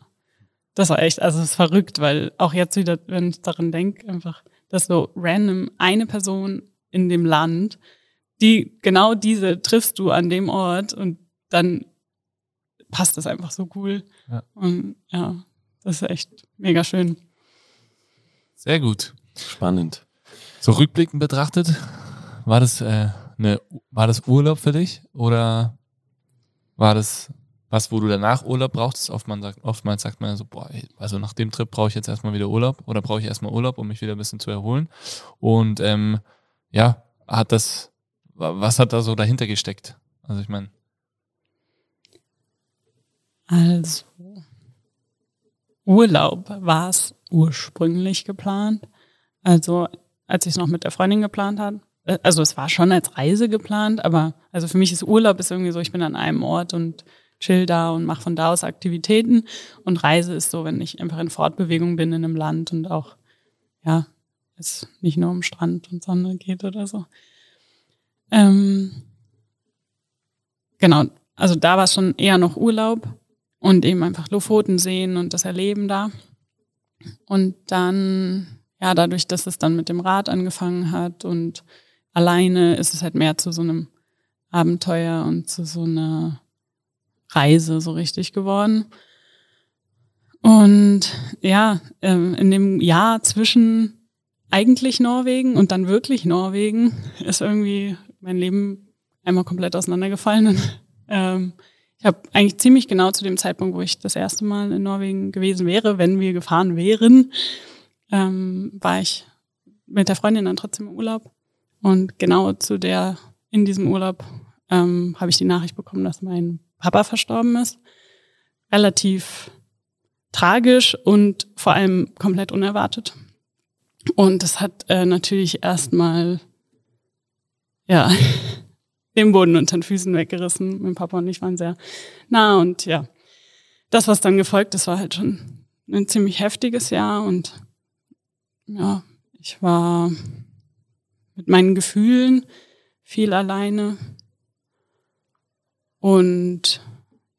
Das war echt, also es ist verrückt, weil auch jetzt wieder, wenn ich daran denke, einfach, dass so random eine Person in dem Land, die genau diese triffst du an dem Ort und dann passt das einfach so cool. Ja. Und ja, das ist echt mega schön. Sehr gut. Spannend. So rückblickend betrachtet, war das äh, eine, war das Urlaub für dich oder war das was, wo du danach Urlaub brauchst. Oftmals sagt, oftmals sagt man so, boah, also nach dem Trip brauche ich jetzt erstmal wieder Urlaub oder brauche ich erstmal Urlaub, um mich wieder ein bisschen zu erholen. Und ähm, ja, hat das, was hat da so dahinter gesteckt? Also ich meine. Also, Urlaub war es ursprünglich geplant. Also, als ich es noch mit der Freundin geplant habe, äh, also es war schon als Reise geplant, aber also für mich ist Urlaub ist irgendwie so, ich bin an einem Ort und chill da und mache von da aus Aktivitäten. Und Reise ist so, wenn ich einfach in Fortbewegung bin in einem Land und auch, ja, es nicht nur um Strand und Sonne geht oder so. Ähm, genau, also da war es schon eher noch Urlaub und eben einfach Lofoten sehen und das Erleben da. Und dann, ja, dadurch, dass es dann mit dem Rad angefangen hat und alleine ist es halt mehr zu so einem Abenteuer und zu so einer Reise so richtig geworden. Und ja, ähm, in dem Jahr zwischen eigentlich Norwegen und dann wirklich Norwegen ist irgendwie mein Leben einmal komplett auseinandergefallen. Ähm, ich habe eigentlich ziemlich genau zu dem Zeitpunkt, wo ich das erste Mal in Norwegen gewesen wäre, wenn wir gefahren wären, ähm, war ich mit der Freundin dann trotzdem im Urlaub. Und genau zu der, in diesem Urlaub, ähm, habe ich die Nachricht bekommen, dass mein Papa verstorben ist. Relativ tragisch und vor allem komplett unerwartet. Und das hat äh, natürlich erstmal ja den Boden unter den Füßen weggerissen. Mein Papa und ich waren sehr nah und ja, das, was dann gefolgt ist, war halt schon ein ziemlich heftiges Jahr und ja, ich war mit meinen Gefühlen viel alleine und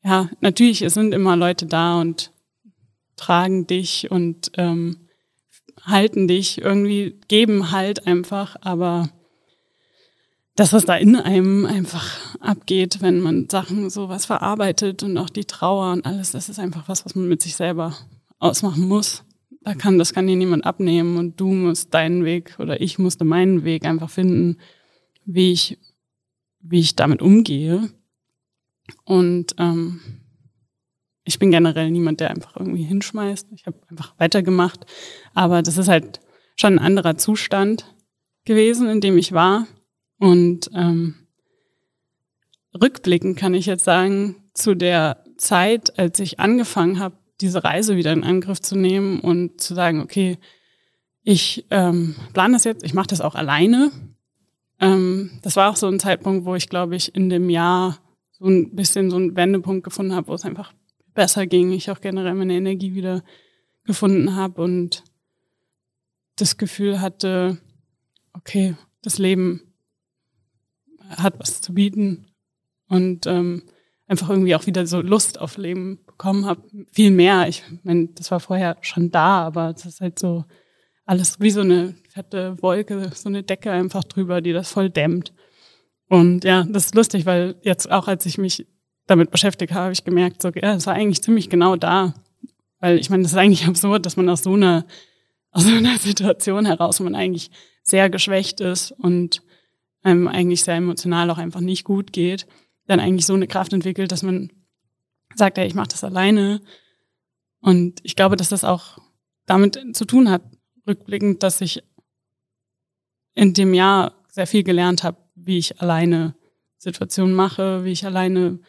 ja, natürlich, es sind immer Leute da und tragen dich und ähm, halten dich irgendwie, geben halt einfach, aber das, was da in einem einfach abgeht, wenn man Sachen sowas verarbeitet und auch die Trauer und alles, das ist einfach was, was man mit sich selber ausmachen muss. Da kann, das kann dir niemand abnehmen und du musst deinen Weg oder ich musste meinen Weg einfach finden, wie ich, wie ich damit umgehe. Und ähm, ich bin generell niemand, der einfach irgendwie hinschmeißt. Ich habe einfach weitergemacht. Aber das ist halt schon ein anderer Zustand gewesen, in dem ich war. Und ähm, rückblickend kann ich jetzt sagen, zu der Zeit, als ich angefangen habe, diese Reise wieder in Angriff zu nehmen und zu sagen, okay, ich ähm, plane das jetzt, ich mache das auch alleine. Ähm, das war auch so ein Zeitpunkt, wo ich, glaube ich, in dem Jahr so ein bisschen so einen Wendepunkt gefunden habe, wo es einfach besser ging. Ich auch generell meine Energie wieder gefunden habe und das Gefühl hatte, okay, das Leben hat was zu bieten und ähm, einfach irgendwie auch wieder so Lust auf Leben bekommen habe. Viel mehr. Ich meine, das war vorher schon da, aber es ist halt so alles wie so eine fette Wolke, so eine Decke einfach drüber, die das voll dämmt. Und ja, das ist lustig, weil jetzt auch als ich mich damit beschäftigt habe, habe ich gemerkt, so, ja, das war eigentlich ziemlich genau da. Weil ich meine, das ist eigentlich absurd, dass man aus so einer, aus so einer Situation heraus, wo man eigentlich sehr geschwächt ist und einem eigentlich sehr emotional auch einfach nicht gut geht, dann eigentlich so eine Kraft entwickelt, dass man sagt, ja, ich mache das alleine. Und ich glaube, dass das auch damit zu tun hat, rückblickend, dass ich in dem Jahr sehr viel gelernt habe, wie ich alleine Situationen mache, wie ich alleine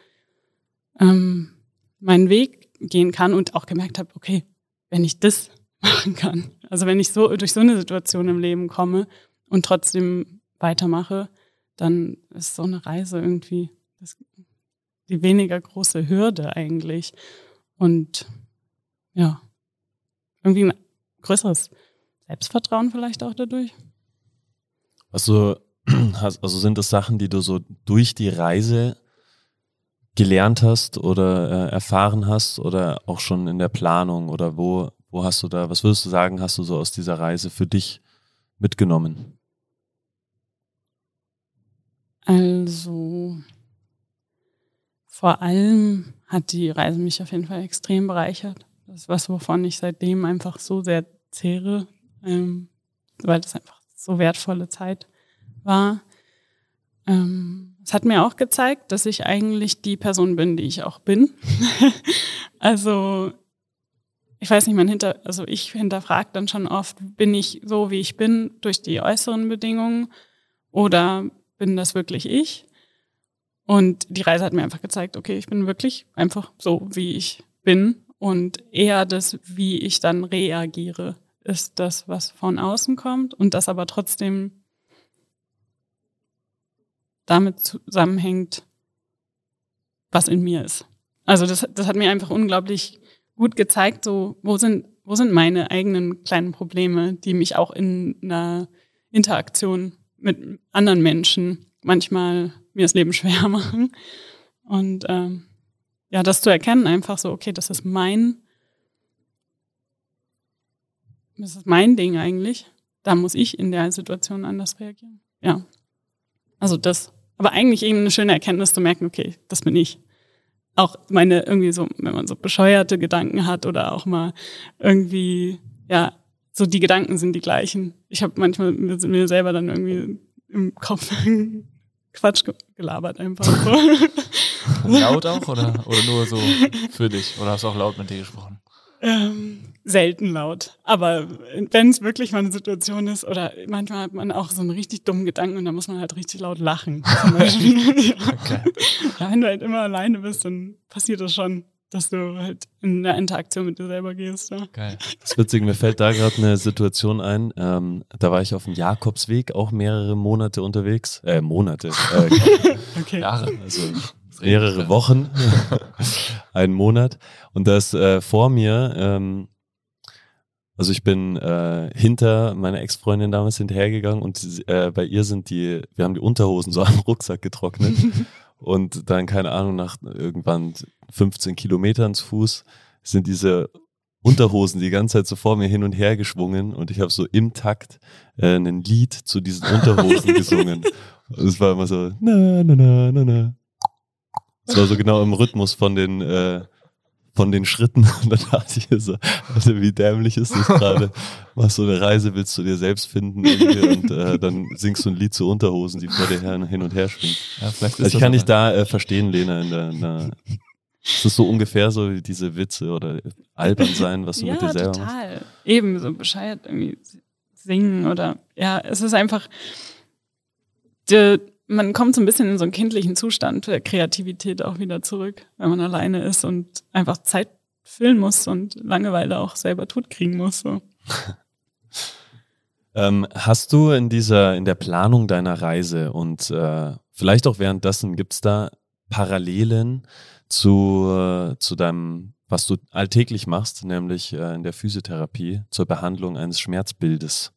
ähm, meinen Weg gehen kann und auch gemerkt habe, okay, wenn ich das machen kann, also wenn ich so durch so eine Situation im Leben komme und trotzdem weitermache, dann ist so eine Reise irgendwie das, die weniger große Hürde eigentlich. Und ja, irgendwie ein größeres Selbstvertrauen vielleicht auch dadurch. Also, also sind das Sachen, die du so durch die Reise gelernt hast oder äh, erfahren hast oder auch schon in der Planung oder wo, wo hast du da, was würdest du sagen, hast du so aus dieser Reise für dich mitgenommen? Also vor allem hat die Reise mich auf jeden Fall extrem bereichert. Das ist was, wovon ich seitdem einfach so sehr zehre, ähm, weil das einfach so wertvolle Zeit war. Ähm, es hat mir auch gezeigt, dass ich eigentlich die Person bin, die ich auch bin. also ich weiß nicht, man hinter, also ich hinterfrage dann schon oft, bin ich so, wie ich bin, durch die äußeren Bedingungen oder bin das wirklich ich? Und die Reise hat mir einfach gezeigt, okay, ich bin wirklich einfach so, wie ich bin. Und eher das, wie ich dann reagiere, ist das, was von außen kommt und das aber trotzdem damit zusammenhängt, was in mir ist. Also das, das hat mir einfach unglaublich gut gezeigt, so wo sind, wo sind meine eigenen kleinen Probleme, die mich auch in einer Interaktion mit anderen Menschen manchmal mir das Leben schwer machen. Und ähm, ja, das zu erkennen, einfach so, okay, das ist mein, das ist mein Ding eigentlich. Da muss ich in der Situation anders reagieren. Ja. Also das. Aber eigentlich eben eine schöne Erkenntnis zu merken, okay, das bin ich. Auch meine irgendwie so, wenn man so bescheuerte Gedanken hat oder auch mal irgendwie, ja, so die Gedanken sind die gleichen. Ich habe manchmal mir selber dann irgendwie im Kopf Quatsch gelabert einfach so. laut auch oder, oder nur so für dich? Oder hast du auch laut mit dir gesprochen? Ähm, selten laut. Aber wenn es wirklich mal eine Situation ist, oder manchmal hat man auch so einen richtig dummen Gedanken und da muss man halt richtig laut lachen. Zum Beispiel. Okay. ja, wenn du halt immer alleine bist, dann passiert das schon dass du halt in der Interaktion mit dir selber gehst. Ja. Geil. Das ist witzig, mir fällt da gerade eine Situation ein. Ähm, da war ich auf dem Jakobsweg, auch mehrere Monate unterwegs. Äh, Monate. Äh, okay. Jahre. Also mehrere Wochen. Ein Monat. Und das äh, vor mir, ähm, also ich bin äh, hinter meiner Ex-Freundin damals hinterhergegangen und äh, bei ihr sind die, wir haben die Unterhosen so am Rucksack getrocknet. Und dann, keine Ahnung, nach irgendwann 15 Kilometern zu Fuß sind diese Unterhosen die ganze Zeit so vor mir hin und her geschwungen und ich habe so im Takt äh, ein Lied zu diesen Unterhosen gesungen. Und es war immer so, na, na, na, na, na. Es war so genau im Rhythmus von den äh, von den Schritten. Und dann dachte ich mir so, also wie dämlich ist das gerade? Machst so eine Reise, willst du dir selbst finden und äh, dann singst du ein Lied zu Unterhosen, die vor dir hin und her schwingen. Ja, also ich kann dich da äh, verstehen, Lena, in der, in der es ist so ungefähr so wie diese Witze oder albern sein, was du ja, mit dir selber total. machst. Eben, so bescheuert irgendwie singen oder ja, es ist einfach, die, man kommt so ein bisschen in so einen kindlichen Zustand der Kreativität auch wieder zurück, wenn man alleine ist und einfach Zeit füllen muss und Langeweile auch selber tot kriegen muss. So. ähm, hast du in dieser, in der Planung deiner Reise und äh, vielleicht auch währenddessen, gibt es da Parallelen zu, äh, zu deinem, was du alltäglich machst, nämlich äh, in der Physiotherapie zur Behandlung eines Schmerzbildes?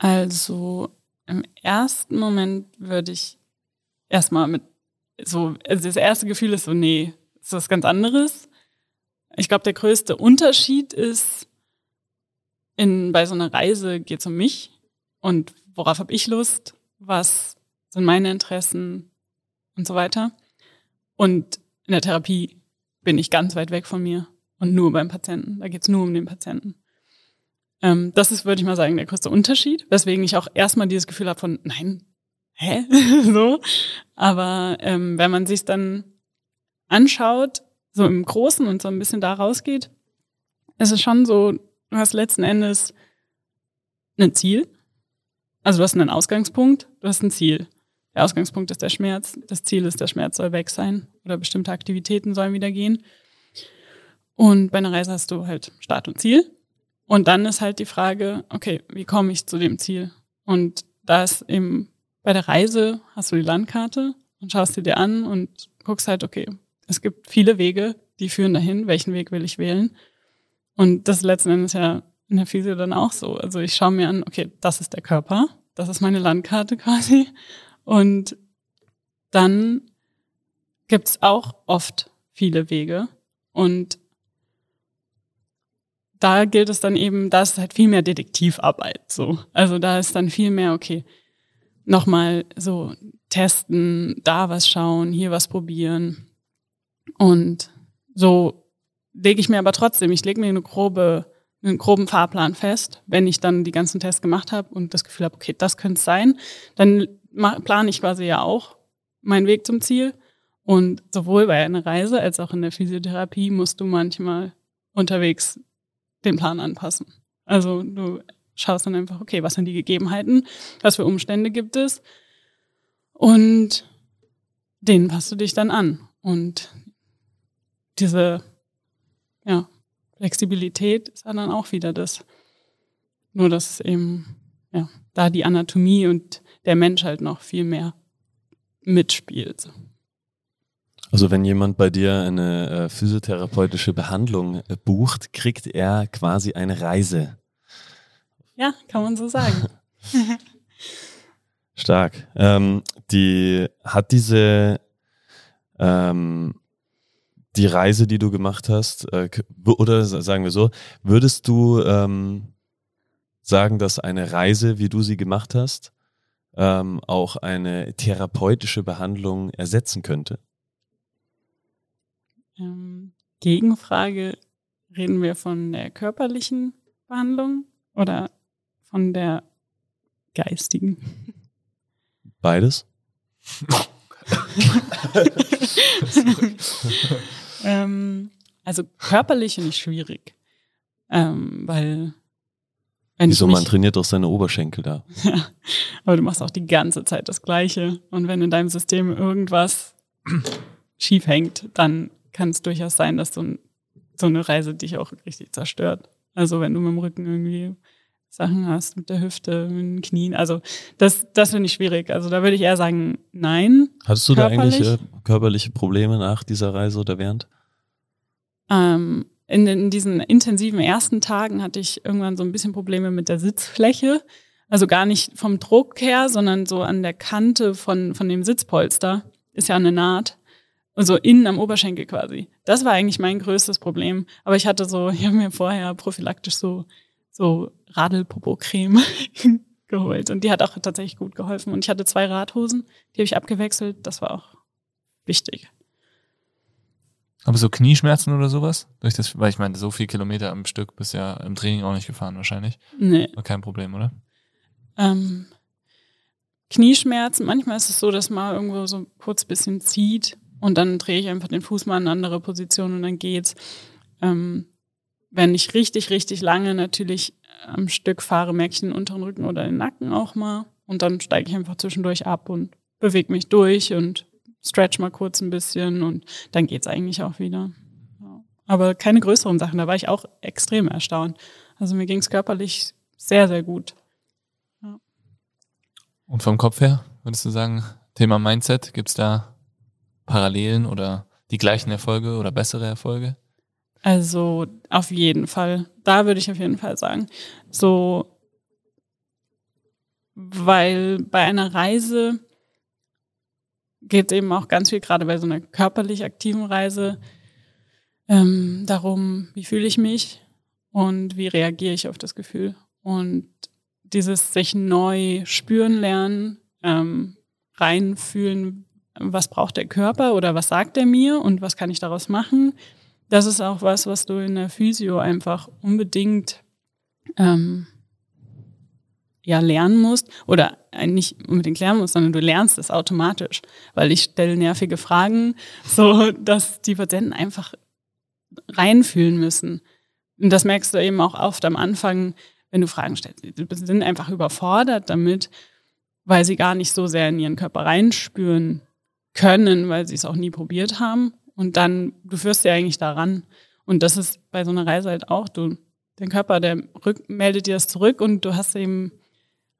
Also im ersten Moment würde ich erstmal mit so, also das erste Gefühl ist so, nee, ist was ganz anderes. Ich glaube, der größte Unterschied ist, in, bei so einer Reise geht es um mich und worauf habe ich Lust, was sind meine Interessen und so weiter. Und in der Therapie bin ich ganz weit weg von mir und nur beim Patienten. Da geht es nur um den Patienten. Ähm, das ist, würde ich mal sagen, der größte Unterschied, weswegen ich auch erstmal dieses Gefühl habe von, nein, hä? so. Aber ähm, wenn man sich dann anschaut, so im Großen und so ein bisschen da rausgeht, ist es schon so, du hast letzten Endes ein Ziel. Also du hast einen Ausgangspunkt, du hast ein Ziel. Der Ausgangspunkt ist der Schmerz, das Ziel ist, der Schmerz soll weg sein oder bestimmte Aktivitäten sollen wieder gehen. Und bei einer Reise hast du halt Start und Ziel. Und dann ist halt die Frage, okay, wie komme ich zu dem Ziel? Und da ist eben bei der Reise hast du die Landkarte und schaust sie dir an und guckst halt, okay, es gibt viele Wege, die führen dahin, welchen Weg will ich wählen? Und das letzten Endes ja in der Physio dann auch so. Also ich schaue mir an, okay, das ist der Körper, das ist meine Landkarte quasi. Und dann gibt's auch oft viele Wege. Und da gilt es dann eben, da ist halt viel mehr Detektivarbeit, so. Also da ist dann viel mehr, okay, nochmal so testen, da was schauen, hier was probieren. Und so lege ich mir aber trotzdem, ich lege mir eine grobe, einen groben Fahrplan fest, wenn ich dann die ganzen Tests gemacht habe und das Gefühl habe, okay, das könnte es sein, dann plane ich quasi ja auch meinen Weg zum Ziel. Und sowohl bei einer Reise als auch in der Physiotherapie musst du manchmal unterwegs den Plan anpassen. Also du schaust dann einfach, okay, was sind die Gegebenheiten, was für Umstände gibt es und denen passt du dich dann an. Und diese ja, Flexibilität ist dann auch wieder das. Nur, dass eben ja, da die Anatomie und der Mensch halt noch viel mehr mitspielt. Also wenn jemand bei dir eine äh, physiotherapeutische Behandlung äh, bucht, kriegt er quasi eine Reise. Ja, kann man so sagen. Stark. Ähm, die hat diese ähm, die Reise, die du gemacht hast, äh, oder sagen wir so, würdest du ähm, sagen, dass eine Reise, wie du sie gemacht hast, ähm, auch eine therapeutische Behandlung ersetzen könnte? Ähm, Gegenfrage, reden wir von der körperlichen Behandlung oder von der geistigen. Beides? ähm, also körperlich finde ich schwierig. Ähm, weil wenn Wieso, man trainiert doch seine Oberschenkel da. Ja, aber du machst auch die ganze Zeit das Gleiche. Und wenn in deinem System irgendwas schief hängt, dann kann es durchaus sein, dass so, ein, so eine Reise dich auch richtig zerstört. Also wenn du mit dem Rücken irgendwie Sachen hast, mit der Hüfte, mit den Knien. Also das, das finde ich schwierig. Also da würde ich eher sagen, nein. Hattest du da eigentlich Körperlich? äh, körperliche Probleme nach dieser Reise oder während? Ähm, in, in diesen intensiven ersten Tagen hatte ich irgendwann so ein bisschen Probleme mit der Sitzfläche. Also gar nicht vom Druck her, sondern so an der Kante von, von dem Sitzpolster ist ja eine Naht. Also innen am Oberschenkel quasi. Das war eigentlich mein größtes Problem. Aber ich hatte so, ich habe mir vorher prophylaktisch so, so Radelpopo-Creme geholt. Und die hat auch tatsächlich gut geholfen. Und ich hatte zwei Radhosen, die habe ich abgewechselt. Das war auch wichtig. Aber so Knieschmerzen oder sowas? Durch das, weil ich meine, so viel Kilometer am Stück bist ja im Training auch nicht gefahren wahrscheinlich. Nee. War kein Problem, oder? Ähm, Knieschmerzen, manchmal ist es so, dass mal irgendwo so kurz bisschen zieht und dann drehe ich einfach den Fuß mal in eine andere Position und dann geht's. Ähm, wenn ich richtig, richtig lange natürlich am Stück fahre, merke ich den unteren Rücken oder den Nacken auch mal und dann steige ich einfach zwischendurch ab und bewege mich durch und stretch mal kurz ein bisschen und dann geht's eigentlich auch wieder. Ja. Aber keine größeren Sachen, da war ich auch extrem erstaunt. Also mir ging's körperlich sehr, sehr gut. Und vom Kopf her, würdest du sagen, Thema Mindset, gibt's da Parallelen oder die gleichen Erfolge oder bessere Erfolge? Also auf jeden Fall. Da würde ich auf jeden Fall sagen. So, weil bei einer Reise geht eben auch ganz viel, gerade bei so einer körperlich aktiven Reise, ähm, darum, wie fühle ich mich und wie reagiere ich auf das Gefühl. Und dieses sich neu spüren lernen, ähm, reinfühlen, was braucht der Körper oder was sagt er mir und was kann ich daraus machen. Das ist auch was, was du in der Physio einfach unbedingt ähm, ja lernen musst oder äh, nicht unbedingt lernen musst, sondern du lernst es automatisch, weil ich stelle nervige Fragen, so dass die Patienten einfach reinfühlen müssen. Und das merkst du eben auch oft am Anfang, wenn du Fragen stellst. Die sind einfach überfordert damit, weil sie gar nicht so sehr in ihren Körper reinspüren können, weil sie es auch nie probiert haben. Und dann, du führst sie eigentlich daran. Und das ist bei so einer Reise halt auch, du, der Körper, der rück, meldet dir das zurück und du hast eben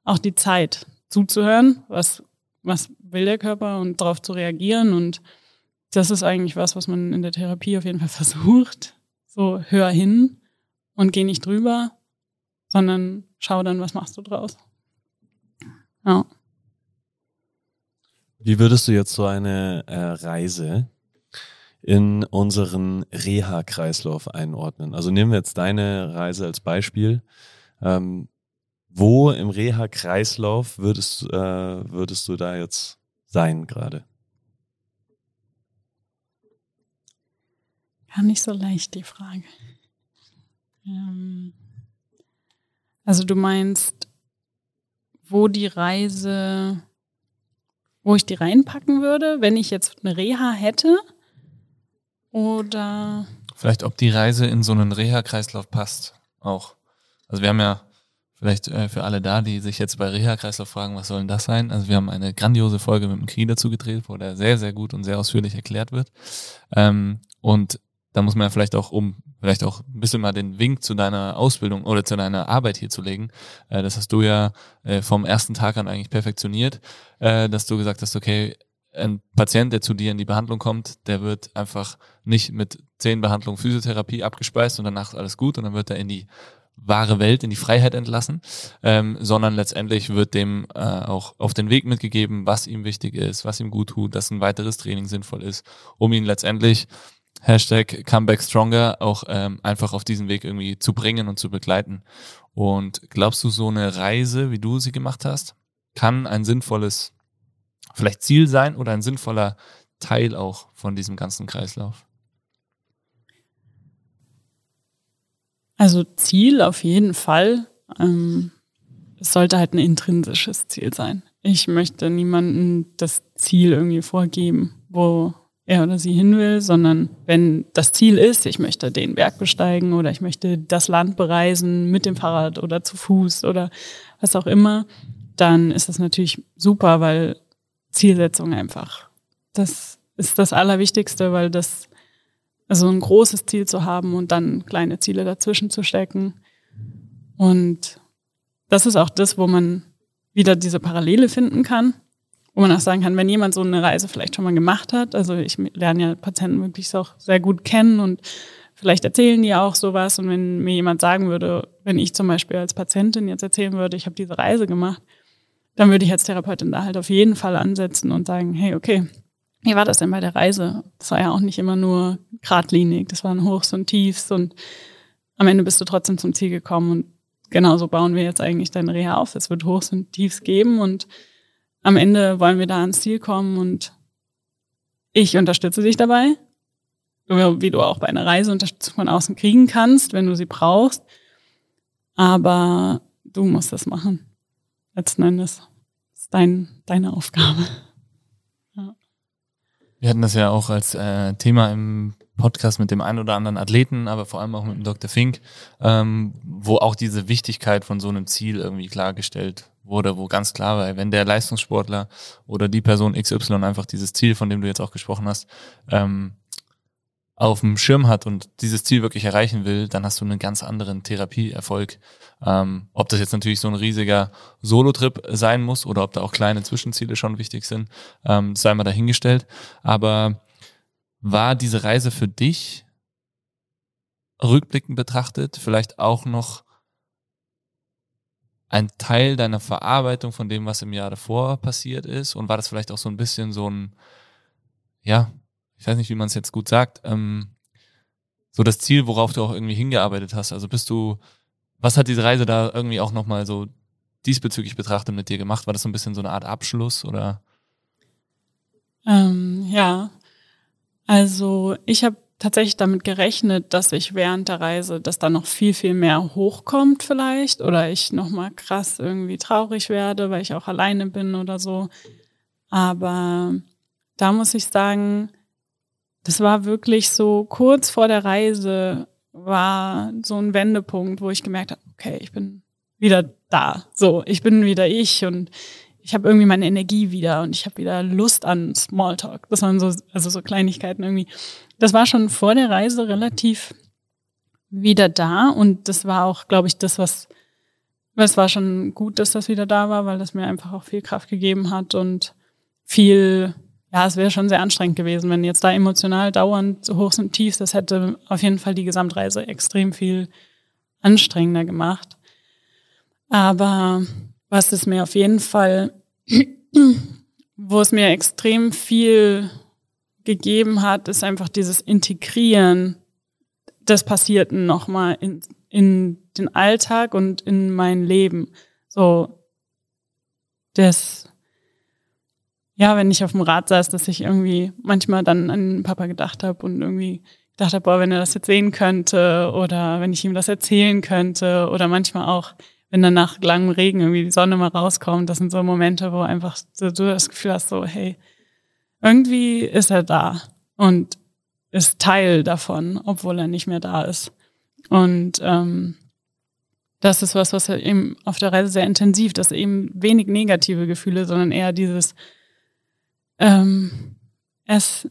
auch die Zeit zuzuhören, was, was will der Körper und darauf zu reagieren. Und das ist eigentlich was, was man in der Therapie auf jeden Fall versucht. So, hör hin und geh nicht drüber, sondern schau dann, was machst du draus. Ja. Wie würdest du jetzt so eine äh, Reise in unseren Reha-Kreislauf einordnen? Also nehmen wir jetzt deine Reise als Beispiel. Ähm, wo im Reha-Kreislauf würdest, äh, würdest du da jetzt sein gerade? Gar nicht so leicht, die Frage. Ähm, also du meinst, wo die Reise, wo ich die reinpacken würde, wenn ich jetzt eine Reha hätte? Oder Vielleicht, ob die Reise in so einen Reha-Kreislauf passt auch. Also wir haben ja vielleicht äh, für alle da, die sich jetzt bei Reha-Kreislauf fragen, was soll denn das sein? Also wir haben eine grandiose Folge mit dem Knie dazu gedreht, wo der sehr, sehr gut und sehr ausführlich erklärt wird. Ähm, und da muss man ja vielleicht auch, um vielleicht auch ein bisschen mal den Wink zu deiner Ausbildung oder zu deiner Arbeit hier zu legen, äh, das hast du ja äh, vom ersten Tag an eigentlich perfektioniert, äh, dass du gesagt hast, okay, ein Patient, der zu dir in die Behandlung kommt, der wird einfach nicht mit zehn Behandlungen Physiotherapie abgespeist und danach ist alles gut und dann wird er in die wahre Welt, in die Freiheit entlassen, ähm, sondern letztendlich wird dem äh, auch auf den Weg mitgegeben, was ihm wichtig ist, was ihm gut tut, dass ein weiteres Training sinnvoll ist, um ihn letztendlich Hashtag Comeback Stronger auch ähm, einfach auf diesen Weg irgendwie zu bringen und zu begleiten. Und glaubst du, so eine Reise, wie du sie gemacht hast, kann ein sinnvolles vielleicht Ziel sein oder ein sinnvoller Teil auch von diesem ganzen Kreislauf? also Ziel auf jeden Fall. Ähm, es sollte halt ein intrinsisches Ziel sein. Ich möchte niemandem das Ziel irgendwie vorgeben, wo er oder sie hin will, sondern wenn das Ziel ist, ich möchte den Berg besteigen oder ich möchte das Land bereisen mit dem Fahrrad oder zu Fuß oder was auch immer, dann ist das natürlich super, weil Zielsetzung einfach, das ist das Allerwichtigste, weil das, also ein großes Ziel zu haben und dann kleine Ziele dazwischen zu stecken. Und das ist auch das, wo man wieder diese Parallele finden kann, wo man auch sagen kann, wenn jemand so eine Reise vielleicht schon mal gemacht hat, also ich lerne ja Patienten wirklich auch sehr gut kennen und vielleicht erzählen die auch sowas und wenn mir jemand sagen würde, wenn ich zum Beispiel als Patientin jetzt erzählen würde, ich habe diese Reise gemacht, dann würde ich als Therapeutin da halt auf jeden Fall ansetzen und sagen, hey, okay, wie war das denn bei der Reise? Das war ja auch nicht immer nur geradlinig, das waren Hochs und Tiefs und am Ende bist du trotzdem zum Ziel gekommen und genauso bauen wir jetzt eigentlich deine Reha auf. Es wird Hochs und Tiefs geben und am Ende wollen wir da ans Ziel kommen und ich unterstütze dich dabei, wie du auch bei einer Reise Unterstützung von außen kriegen kannst, wenn du sie brauchst. Aber du musst das machen. Letzten Endes. Ist dein, deine Aufgabe. Ja. Wir hatten das ja auch als äh, Thema im Podcast mit dem einen oder anderen Athleten, aber vor allem auch mit dem Dr. Fink, ähm, wo auch diese Wichtigkeit von so einem Ziel irgendwie klargestellt wurde, wo ganz klar war, wenn der Leistungssportler oder die Person XY einfach dieses Ziel, von dem du jetzt auch gesprochen hast, ähm, auf dem Schirm hat und dieses Ziel wirklich erreichen will, dann hast du einen ganz anderen Therapieerfolg. Ähm, ob das jetzt natürlich so ein riesiger Solo-Trip sein muss oder ob da auch kleine Zwischenziele schon wichtig sind, ähm, sei mal dahingestellt. Aber war diese Reise für dich rückblickend betrachtet vielleicht auch noch ein Teil deiner Verarbeitung von dem, was im Jahr davor passiert ist? Und war das vielleicht auch so ein bisschen so ein, ja, ich weiß nicht, wie man es jetzt gut sagt, ähm, so das Ziel, worauf du auch irgendwie hingearbeitet hast? Also bist du, was hat diese Reise da irgendwie auch nochmal so diesbezüglich betrachtet mit dir gemacht? War das so ein bisschen so eine Art Abschluss oder? Ähm, ja, also ich habe tatsächlich damit gerechnet, dass ich während der Reise, dass da noch viel, viel mehr hochkommt vielleicht oder ich nochmal krass irgendwie traurig werde, weil ich auch alleine bin oder so. Aber da muss ich sagen, das war wirklich so kurz vor der Reise war so ein Wendepunkt, wo ich gemerkt habe, okay, ich bin wieder da. So, ich bin wieder ich und ich habe irgendwie meine Energie wieder und ich habe wieder Lust an Smalltalk. Das waren so, also so Kleinigkeiten irgendwie. Das war schon vor der Reise relativ wieder da und das war auch, glaube ich, das, was, es war schon gut, dass das wieder da war, weil das mir einfach auch viel Kraft gegeben hat und viel, ja, es wäre schon sehr anstrengend gewesen, wenn jetzt da emotional dauernd so hoch und tief, das hätte auf jeden Fall die Gesamtreise extrem viel anstrengender gemacht. Aber was es mir auf jeden Fall, wo es mir extrem viel gegeben hat, ist einfach dieses Integrieren des Passierten nochmal in, in den Alltag und in mein Leben. So, das, ja, wenn ich auf dem Rad saß, dass ich irgendwie manchmal dann an Papa gedacht habe und irgendwie gedacht habe, boah, wenn er das jetzt sehen könnte oder wenn ich ihm das erzählen könnte oder manchmal auch, wenn dann nach langem Regen irgendwie die Sonne mal rauskommt, das sind so Momente, wo einfach so, du das Gefühl hast, so, hey, irgendwie ist er da und ist Teil davon, obwohl er nicht mehr da ist. Und ähm, das ist was, was eben auf der Reise sehr intensiv, dass eben wenig negative Gefühle, sondern eher dieses, ähm, er, ist,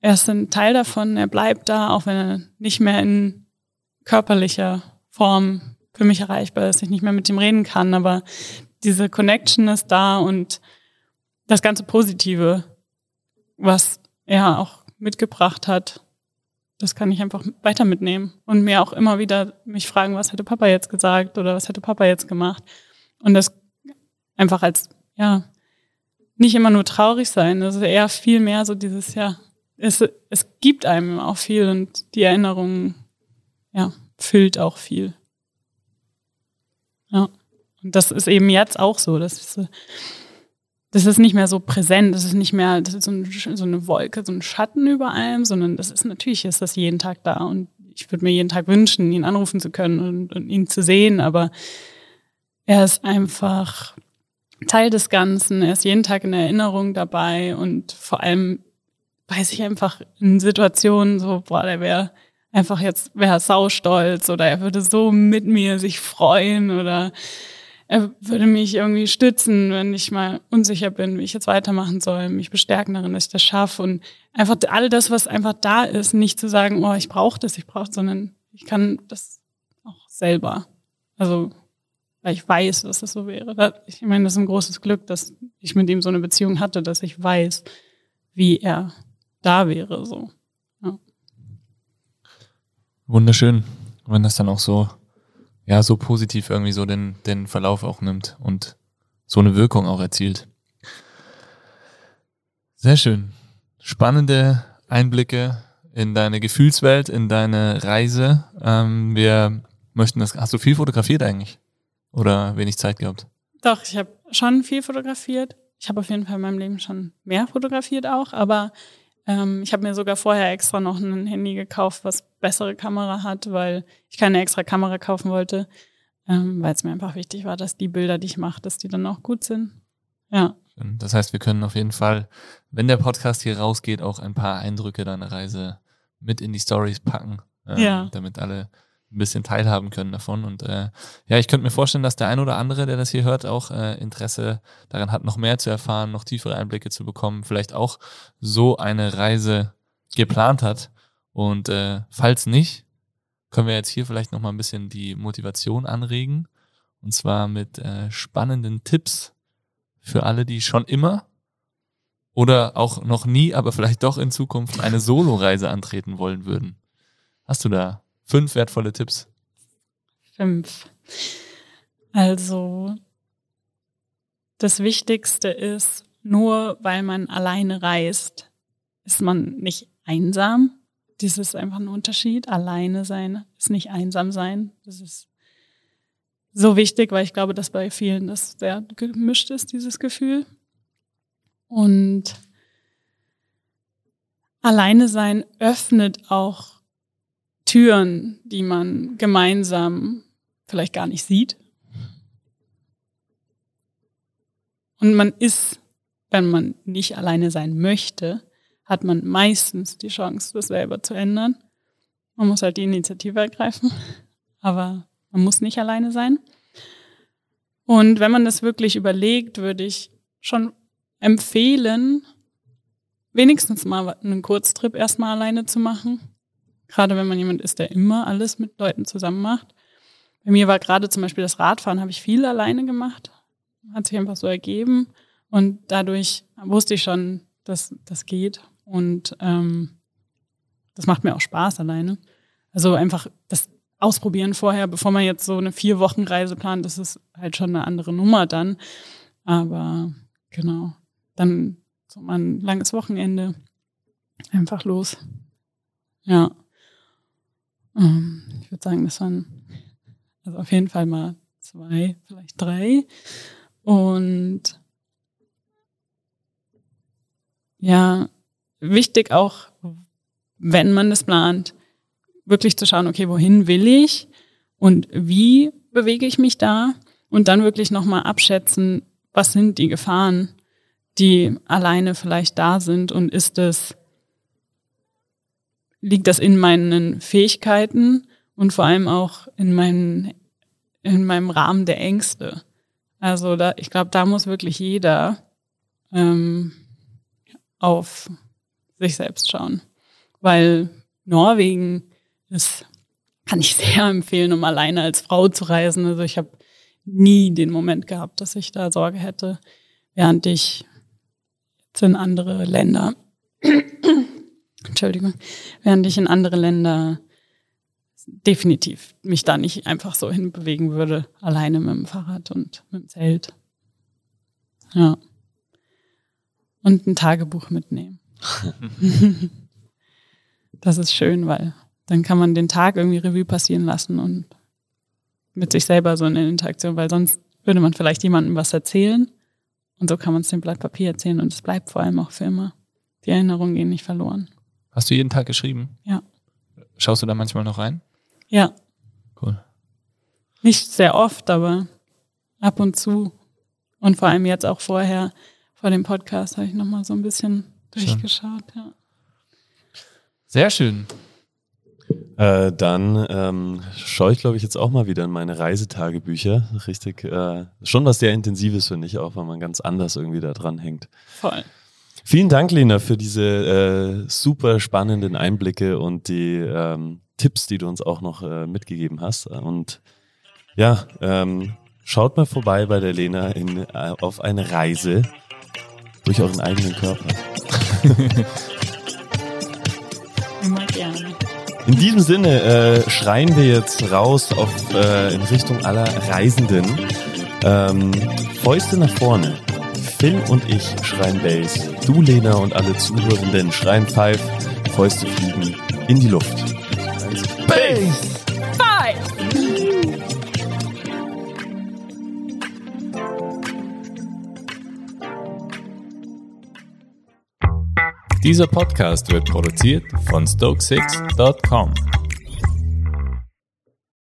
er ist ein Teil davon, er bleibt da, auch wenn er nicht mehr in körperlicher Form für mich erreichbar ist, ich nicht mehr mit ihm reden kann, aber diese Connection ist da und das ganze Positive, was er auch mitgebracht hat, das kann ich einfach weiter mitnehmen und mir auch immer wieder mich fragen, was hätte Papa jetzt gesagt oder was hätte Papa jetzt gemacht und das einfach als, ja, nicht immer nur traurig sein, ist eher viel mehr so dieses, ja, es, es gibt einem auch viel und die Erinnerung, ja, füllt auch viel. Ja. Und das ist eben jetzt auch so. Das ist, das ist nicht mehr so präsent, das ist nicht mehr das ist so, ein, so eine Wolke, so ein Schatten über allem, sondern das ist natürlich ist das jeden Tag da. Und ich würde mir jeden Tag wünschen, ihn anrufen zu können und, und ihn zu sehen, aber er ist einfach Teil des Ganzen. Er ist jeden Tag in Erinnerung dabei und vor allem weiß ich einfach in Situationen so, boah, der wäre einfach jetzt, wäre saustolz oder er würde so mit mir sich freuen oder er würde mich irgendwie stützen, wenn ich mal unsicher bin, wie ich jetzt weitermachen soll, mich bestärken darin, dass ich das schaffe und einfach all das, was einfach da ist, nicht zu sagen, oh, ich brauche das, ich brauche, sondern ich kann das auch selber. Also weil ich weiß, dass das so wäre. Ich meine, das ist ein großes Glück, dass ich mit ihm so eine Beziehung hatte, dass ich weiß, wie er da wäre. So. Ja. Wunderschön, wenn das dann auch so, ja, so positiv irgendwie so den, den Verlauf auch nimmt und so eine Wirkung auch erzielt. Sehr schön. Spannende Einblicke in deine Gefühlswelt, in deine Reise. Ähm, wir möchten das. Hast du viel fotografiert eigentlich? Oder wenig Zeit gehabt? Doch, ich habe schon viel fotografiert. Ich habe auf jeden Fall in meinem Leben schon mehr fotografiert auch, aber ähm, ich habe mir sogar vorher extra noch ein Handy gekauft, was bessere Kamera hat, weil ich keine extra Kamera kaufen wollte, ähm, weil es mir einfach wichtig war, dass die Bilder, die ich mache, dass die dann auch gut sind. Ja. Das heißt, wir können auf jeden Fall, wenn der Podcast hier rausgeht, auch ein paar Eindrücke deiner Reise mit in die Stories packen, ähm, ja. damit alle ein bisschen teilhaben können davon. Und äh, ja, ich könnte mir vorstellen, dass der ein oder andere, der das hier hört, auch äh, Interesse daran hat, noch mehr zu erfahren, noch tiefere Einblicke zu bekommen, vielleicht auch so eine Reise geplant hat. Und äh, falls nicht, können wir jetzt hier vielleicht noch mal ein bisschen die Motivation anregen. Und zwar mit äh, spannenden Tipps für alle, die schon immer oder auch noch nie, aber vielleicht doch in Zukunft eine Solo-Reise antreten wollen würden. Hast du da Fünf wertvolle Tipps. Fünf. Also, das Wichtigste ist, nur weil man alleine reist, ist man nicht einsam. Das ist einfach ein Unterschied. Alleine sein ist nicht einsam sein. Das ist so wichtig, weil ich glaube, dass bei vielen das sehr gemischt ist, dieses Gefühl. Und alleine sein öffnet auch Türen, die man gemeinsam vielleicht gar nicht sieht. Und man ist, wenn man nicht alleine sein möchte, hat man meistens die Chance, das selber zu ändern. Man muss halt die Initiative ergreifen, aber man muss nicht alleine sein. Und wenn man das wirklich überlegt, würde ich schon empfehlen, wenigstens mal einen Kurztrip erstmal alleine zu machen. Gerade wenn man jemand ist, der immer alles mit Leuten zusammen macht. Bei mir war gerade zum Beispiel das Radfahren, habe ich viel alleine gemacht. Hat sich einfach so ergeben. Und dadurch wusste ich schon, dass das geht. Und ähm, das macht mir auch Spaß alleine. Also einfach das Ausprobieren vorher, bevor man jetzt so eine vier Wochen Reise plant, das ist halt schon eine andere Nummer dann. Aber genau, dann so mal ein langes Wochenende einfach los. Ja. Ähm, ich würde sagen, das waren also auf jeden Fall mal zwei, vielleicht drei. Und ja, wichtig auch, wenn man das plant, wirklich zu schauen, okay, wohin will ich und wie bewege ich mich da und dann wirklich nochmal abschätzen, was sind die Gefahren, die alleine vielleicht da sind und ist es liegt das in meinen Fähigkeiten und vor allem auch in, meinen, in meinem Rahmen der Ängste. Also da, ich glaube, da muss wirklich jeder ähm, auf sich selbst schauen. Weil Norwegen ist, kann ich sehr empfehlen, um alleine als Frau zu reisen. Also ich habe nie den Moment gehabt, dass ich da Sorge hätte, während ich jetzt in andere Länder Entschuldigung, während ich in andere Länder definitiv mich da nicht einfach so hinbewegen würde, alleine mit dem Fahrrad und mit dem Zelt. Ja. Und ein Tagebuch mitnehmen. das ist schön, weil dann kann man den Tag irgendwie Revue passieren lassen und mit sich selber so in Interaktion, weil sonst würde man vielleicht jemandem was erzählen und so kann man es dem Blatt Papier erzählen und es bleibt vor allem auch für immer. Die Erinnerungen gehen nicht verloren. Hast du jeden Tag geschrieben? Ja. Schaust du da manchmal noch rein? Ja. Cool. Nicht sehr oft, aber ab und zu. Und vor allem jetzt auch vorher, vor dem Podcast, habe ich nochmal so ein bisschen durchgeschaut. Ja. Sehr schön. Äh, dann ähm, schaue ich, glaube ich, jetzt auch mal wieder in meine Reisetagebücher. Richtig, äh, schon was sehr Intensives, finde ich, auch, weil man ganz anders irgendwie da dran hängt. Voll. Vielen Dank, Lena, für diese äh, super spannenden Einblicke und die ähm, Tipps, die du uns auch noch äh, mitgegeben hast. Und ja, ähm, schaut mal vorbei bei der Lena in, äh, auf eine Reise durch euren eigenen Körper. Immer gerne. In diesem Sinne äh, schreien wir jetzt raus auf, äh, in Richtung aller Reisenden. Ähm, Fäuste nach vorne. Phil und ich schreien Bass. Du, Lena und alle Zuhörenden schreien Five. Fäuste fliegen in die Luft. Bass! Dieser Podcast wird produziert von Stokesix.com.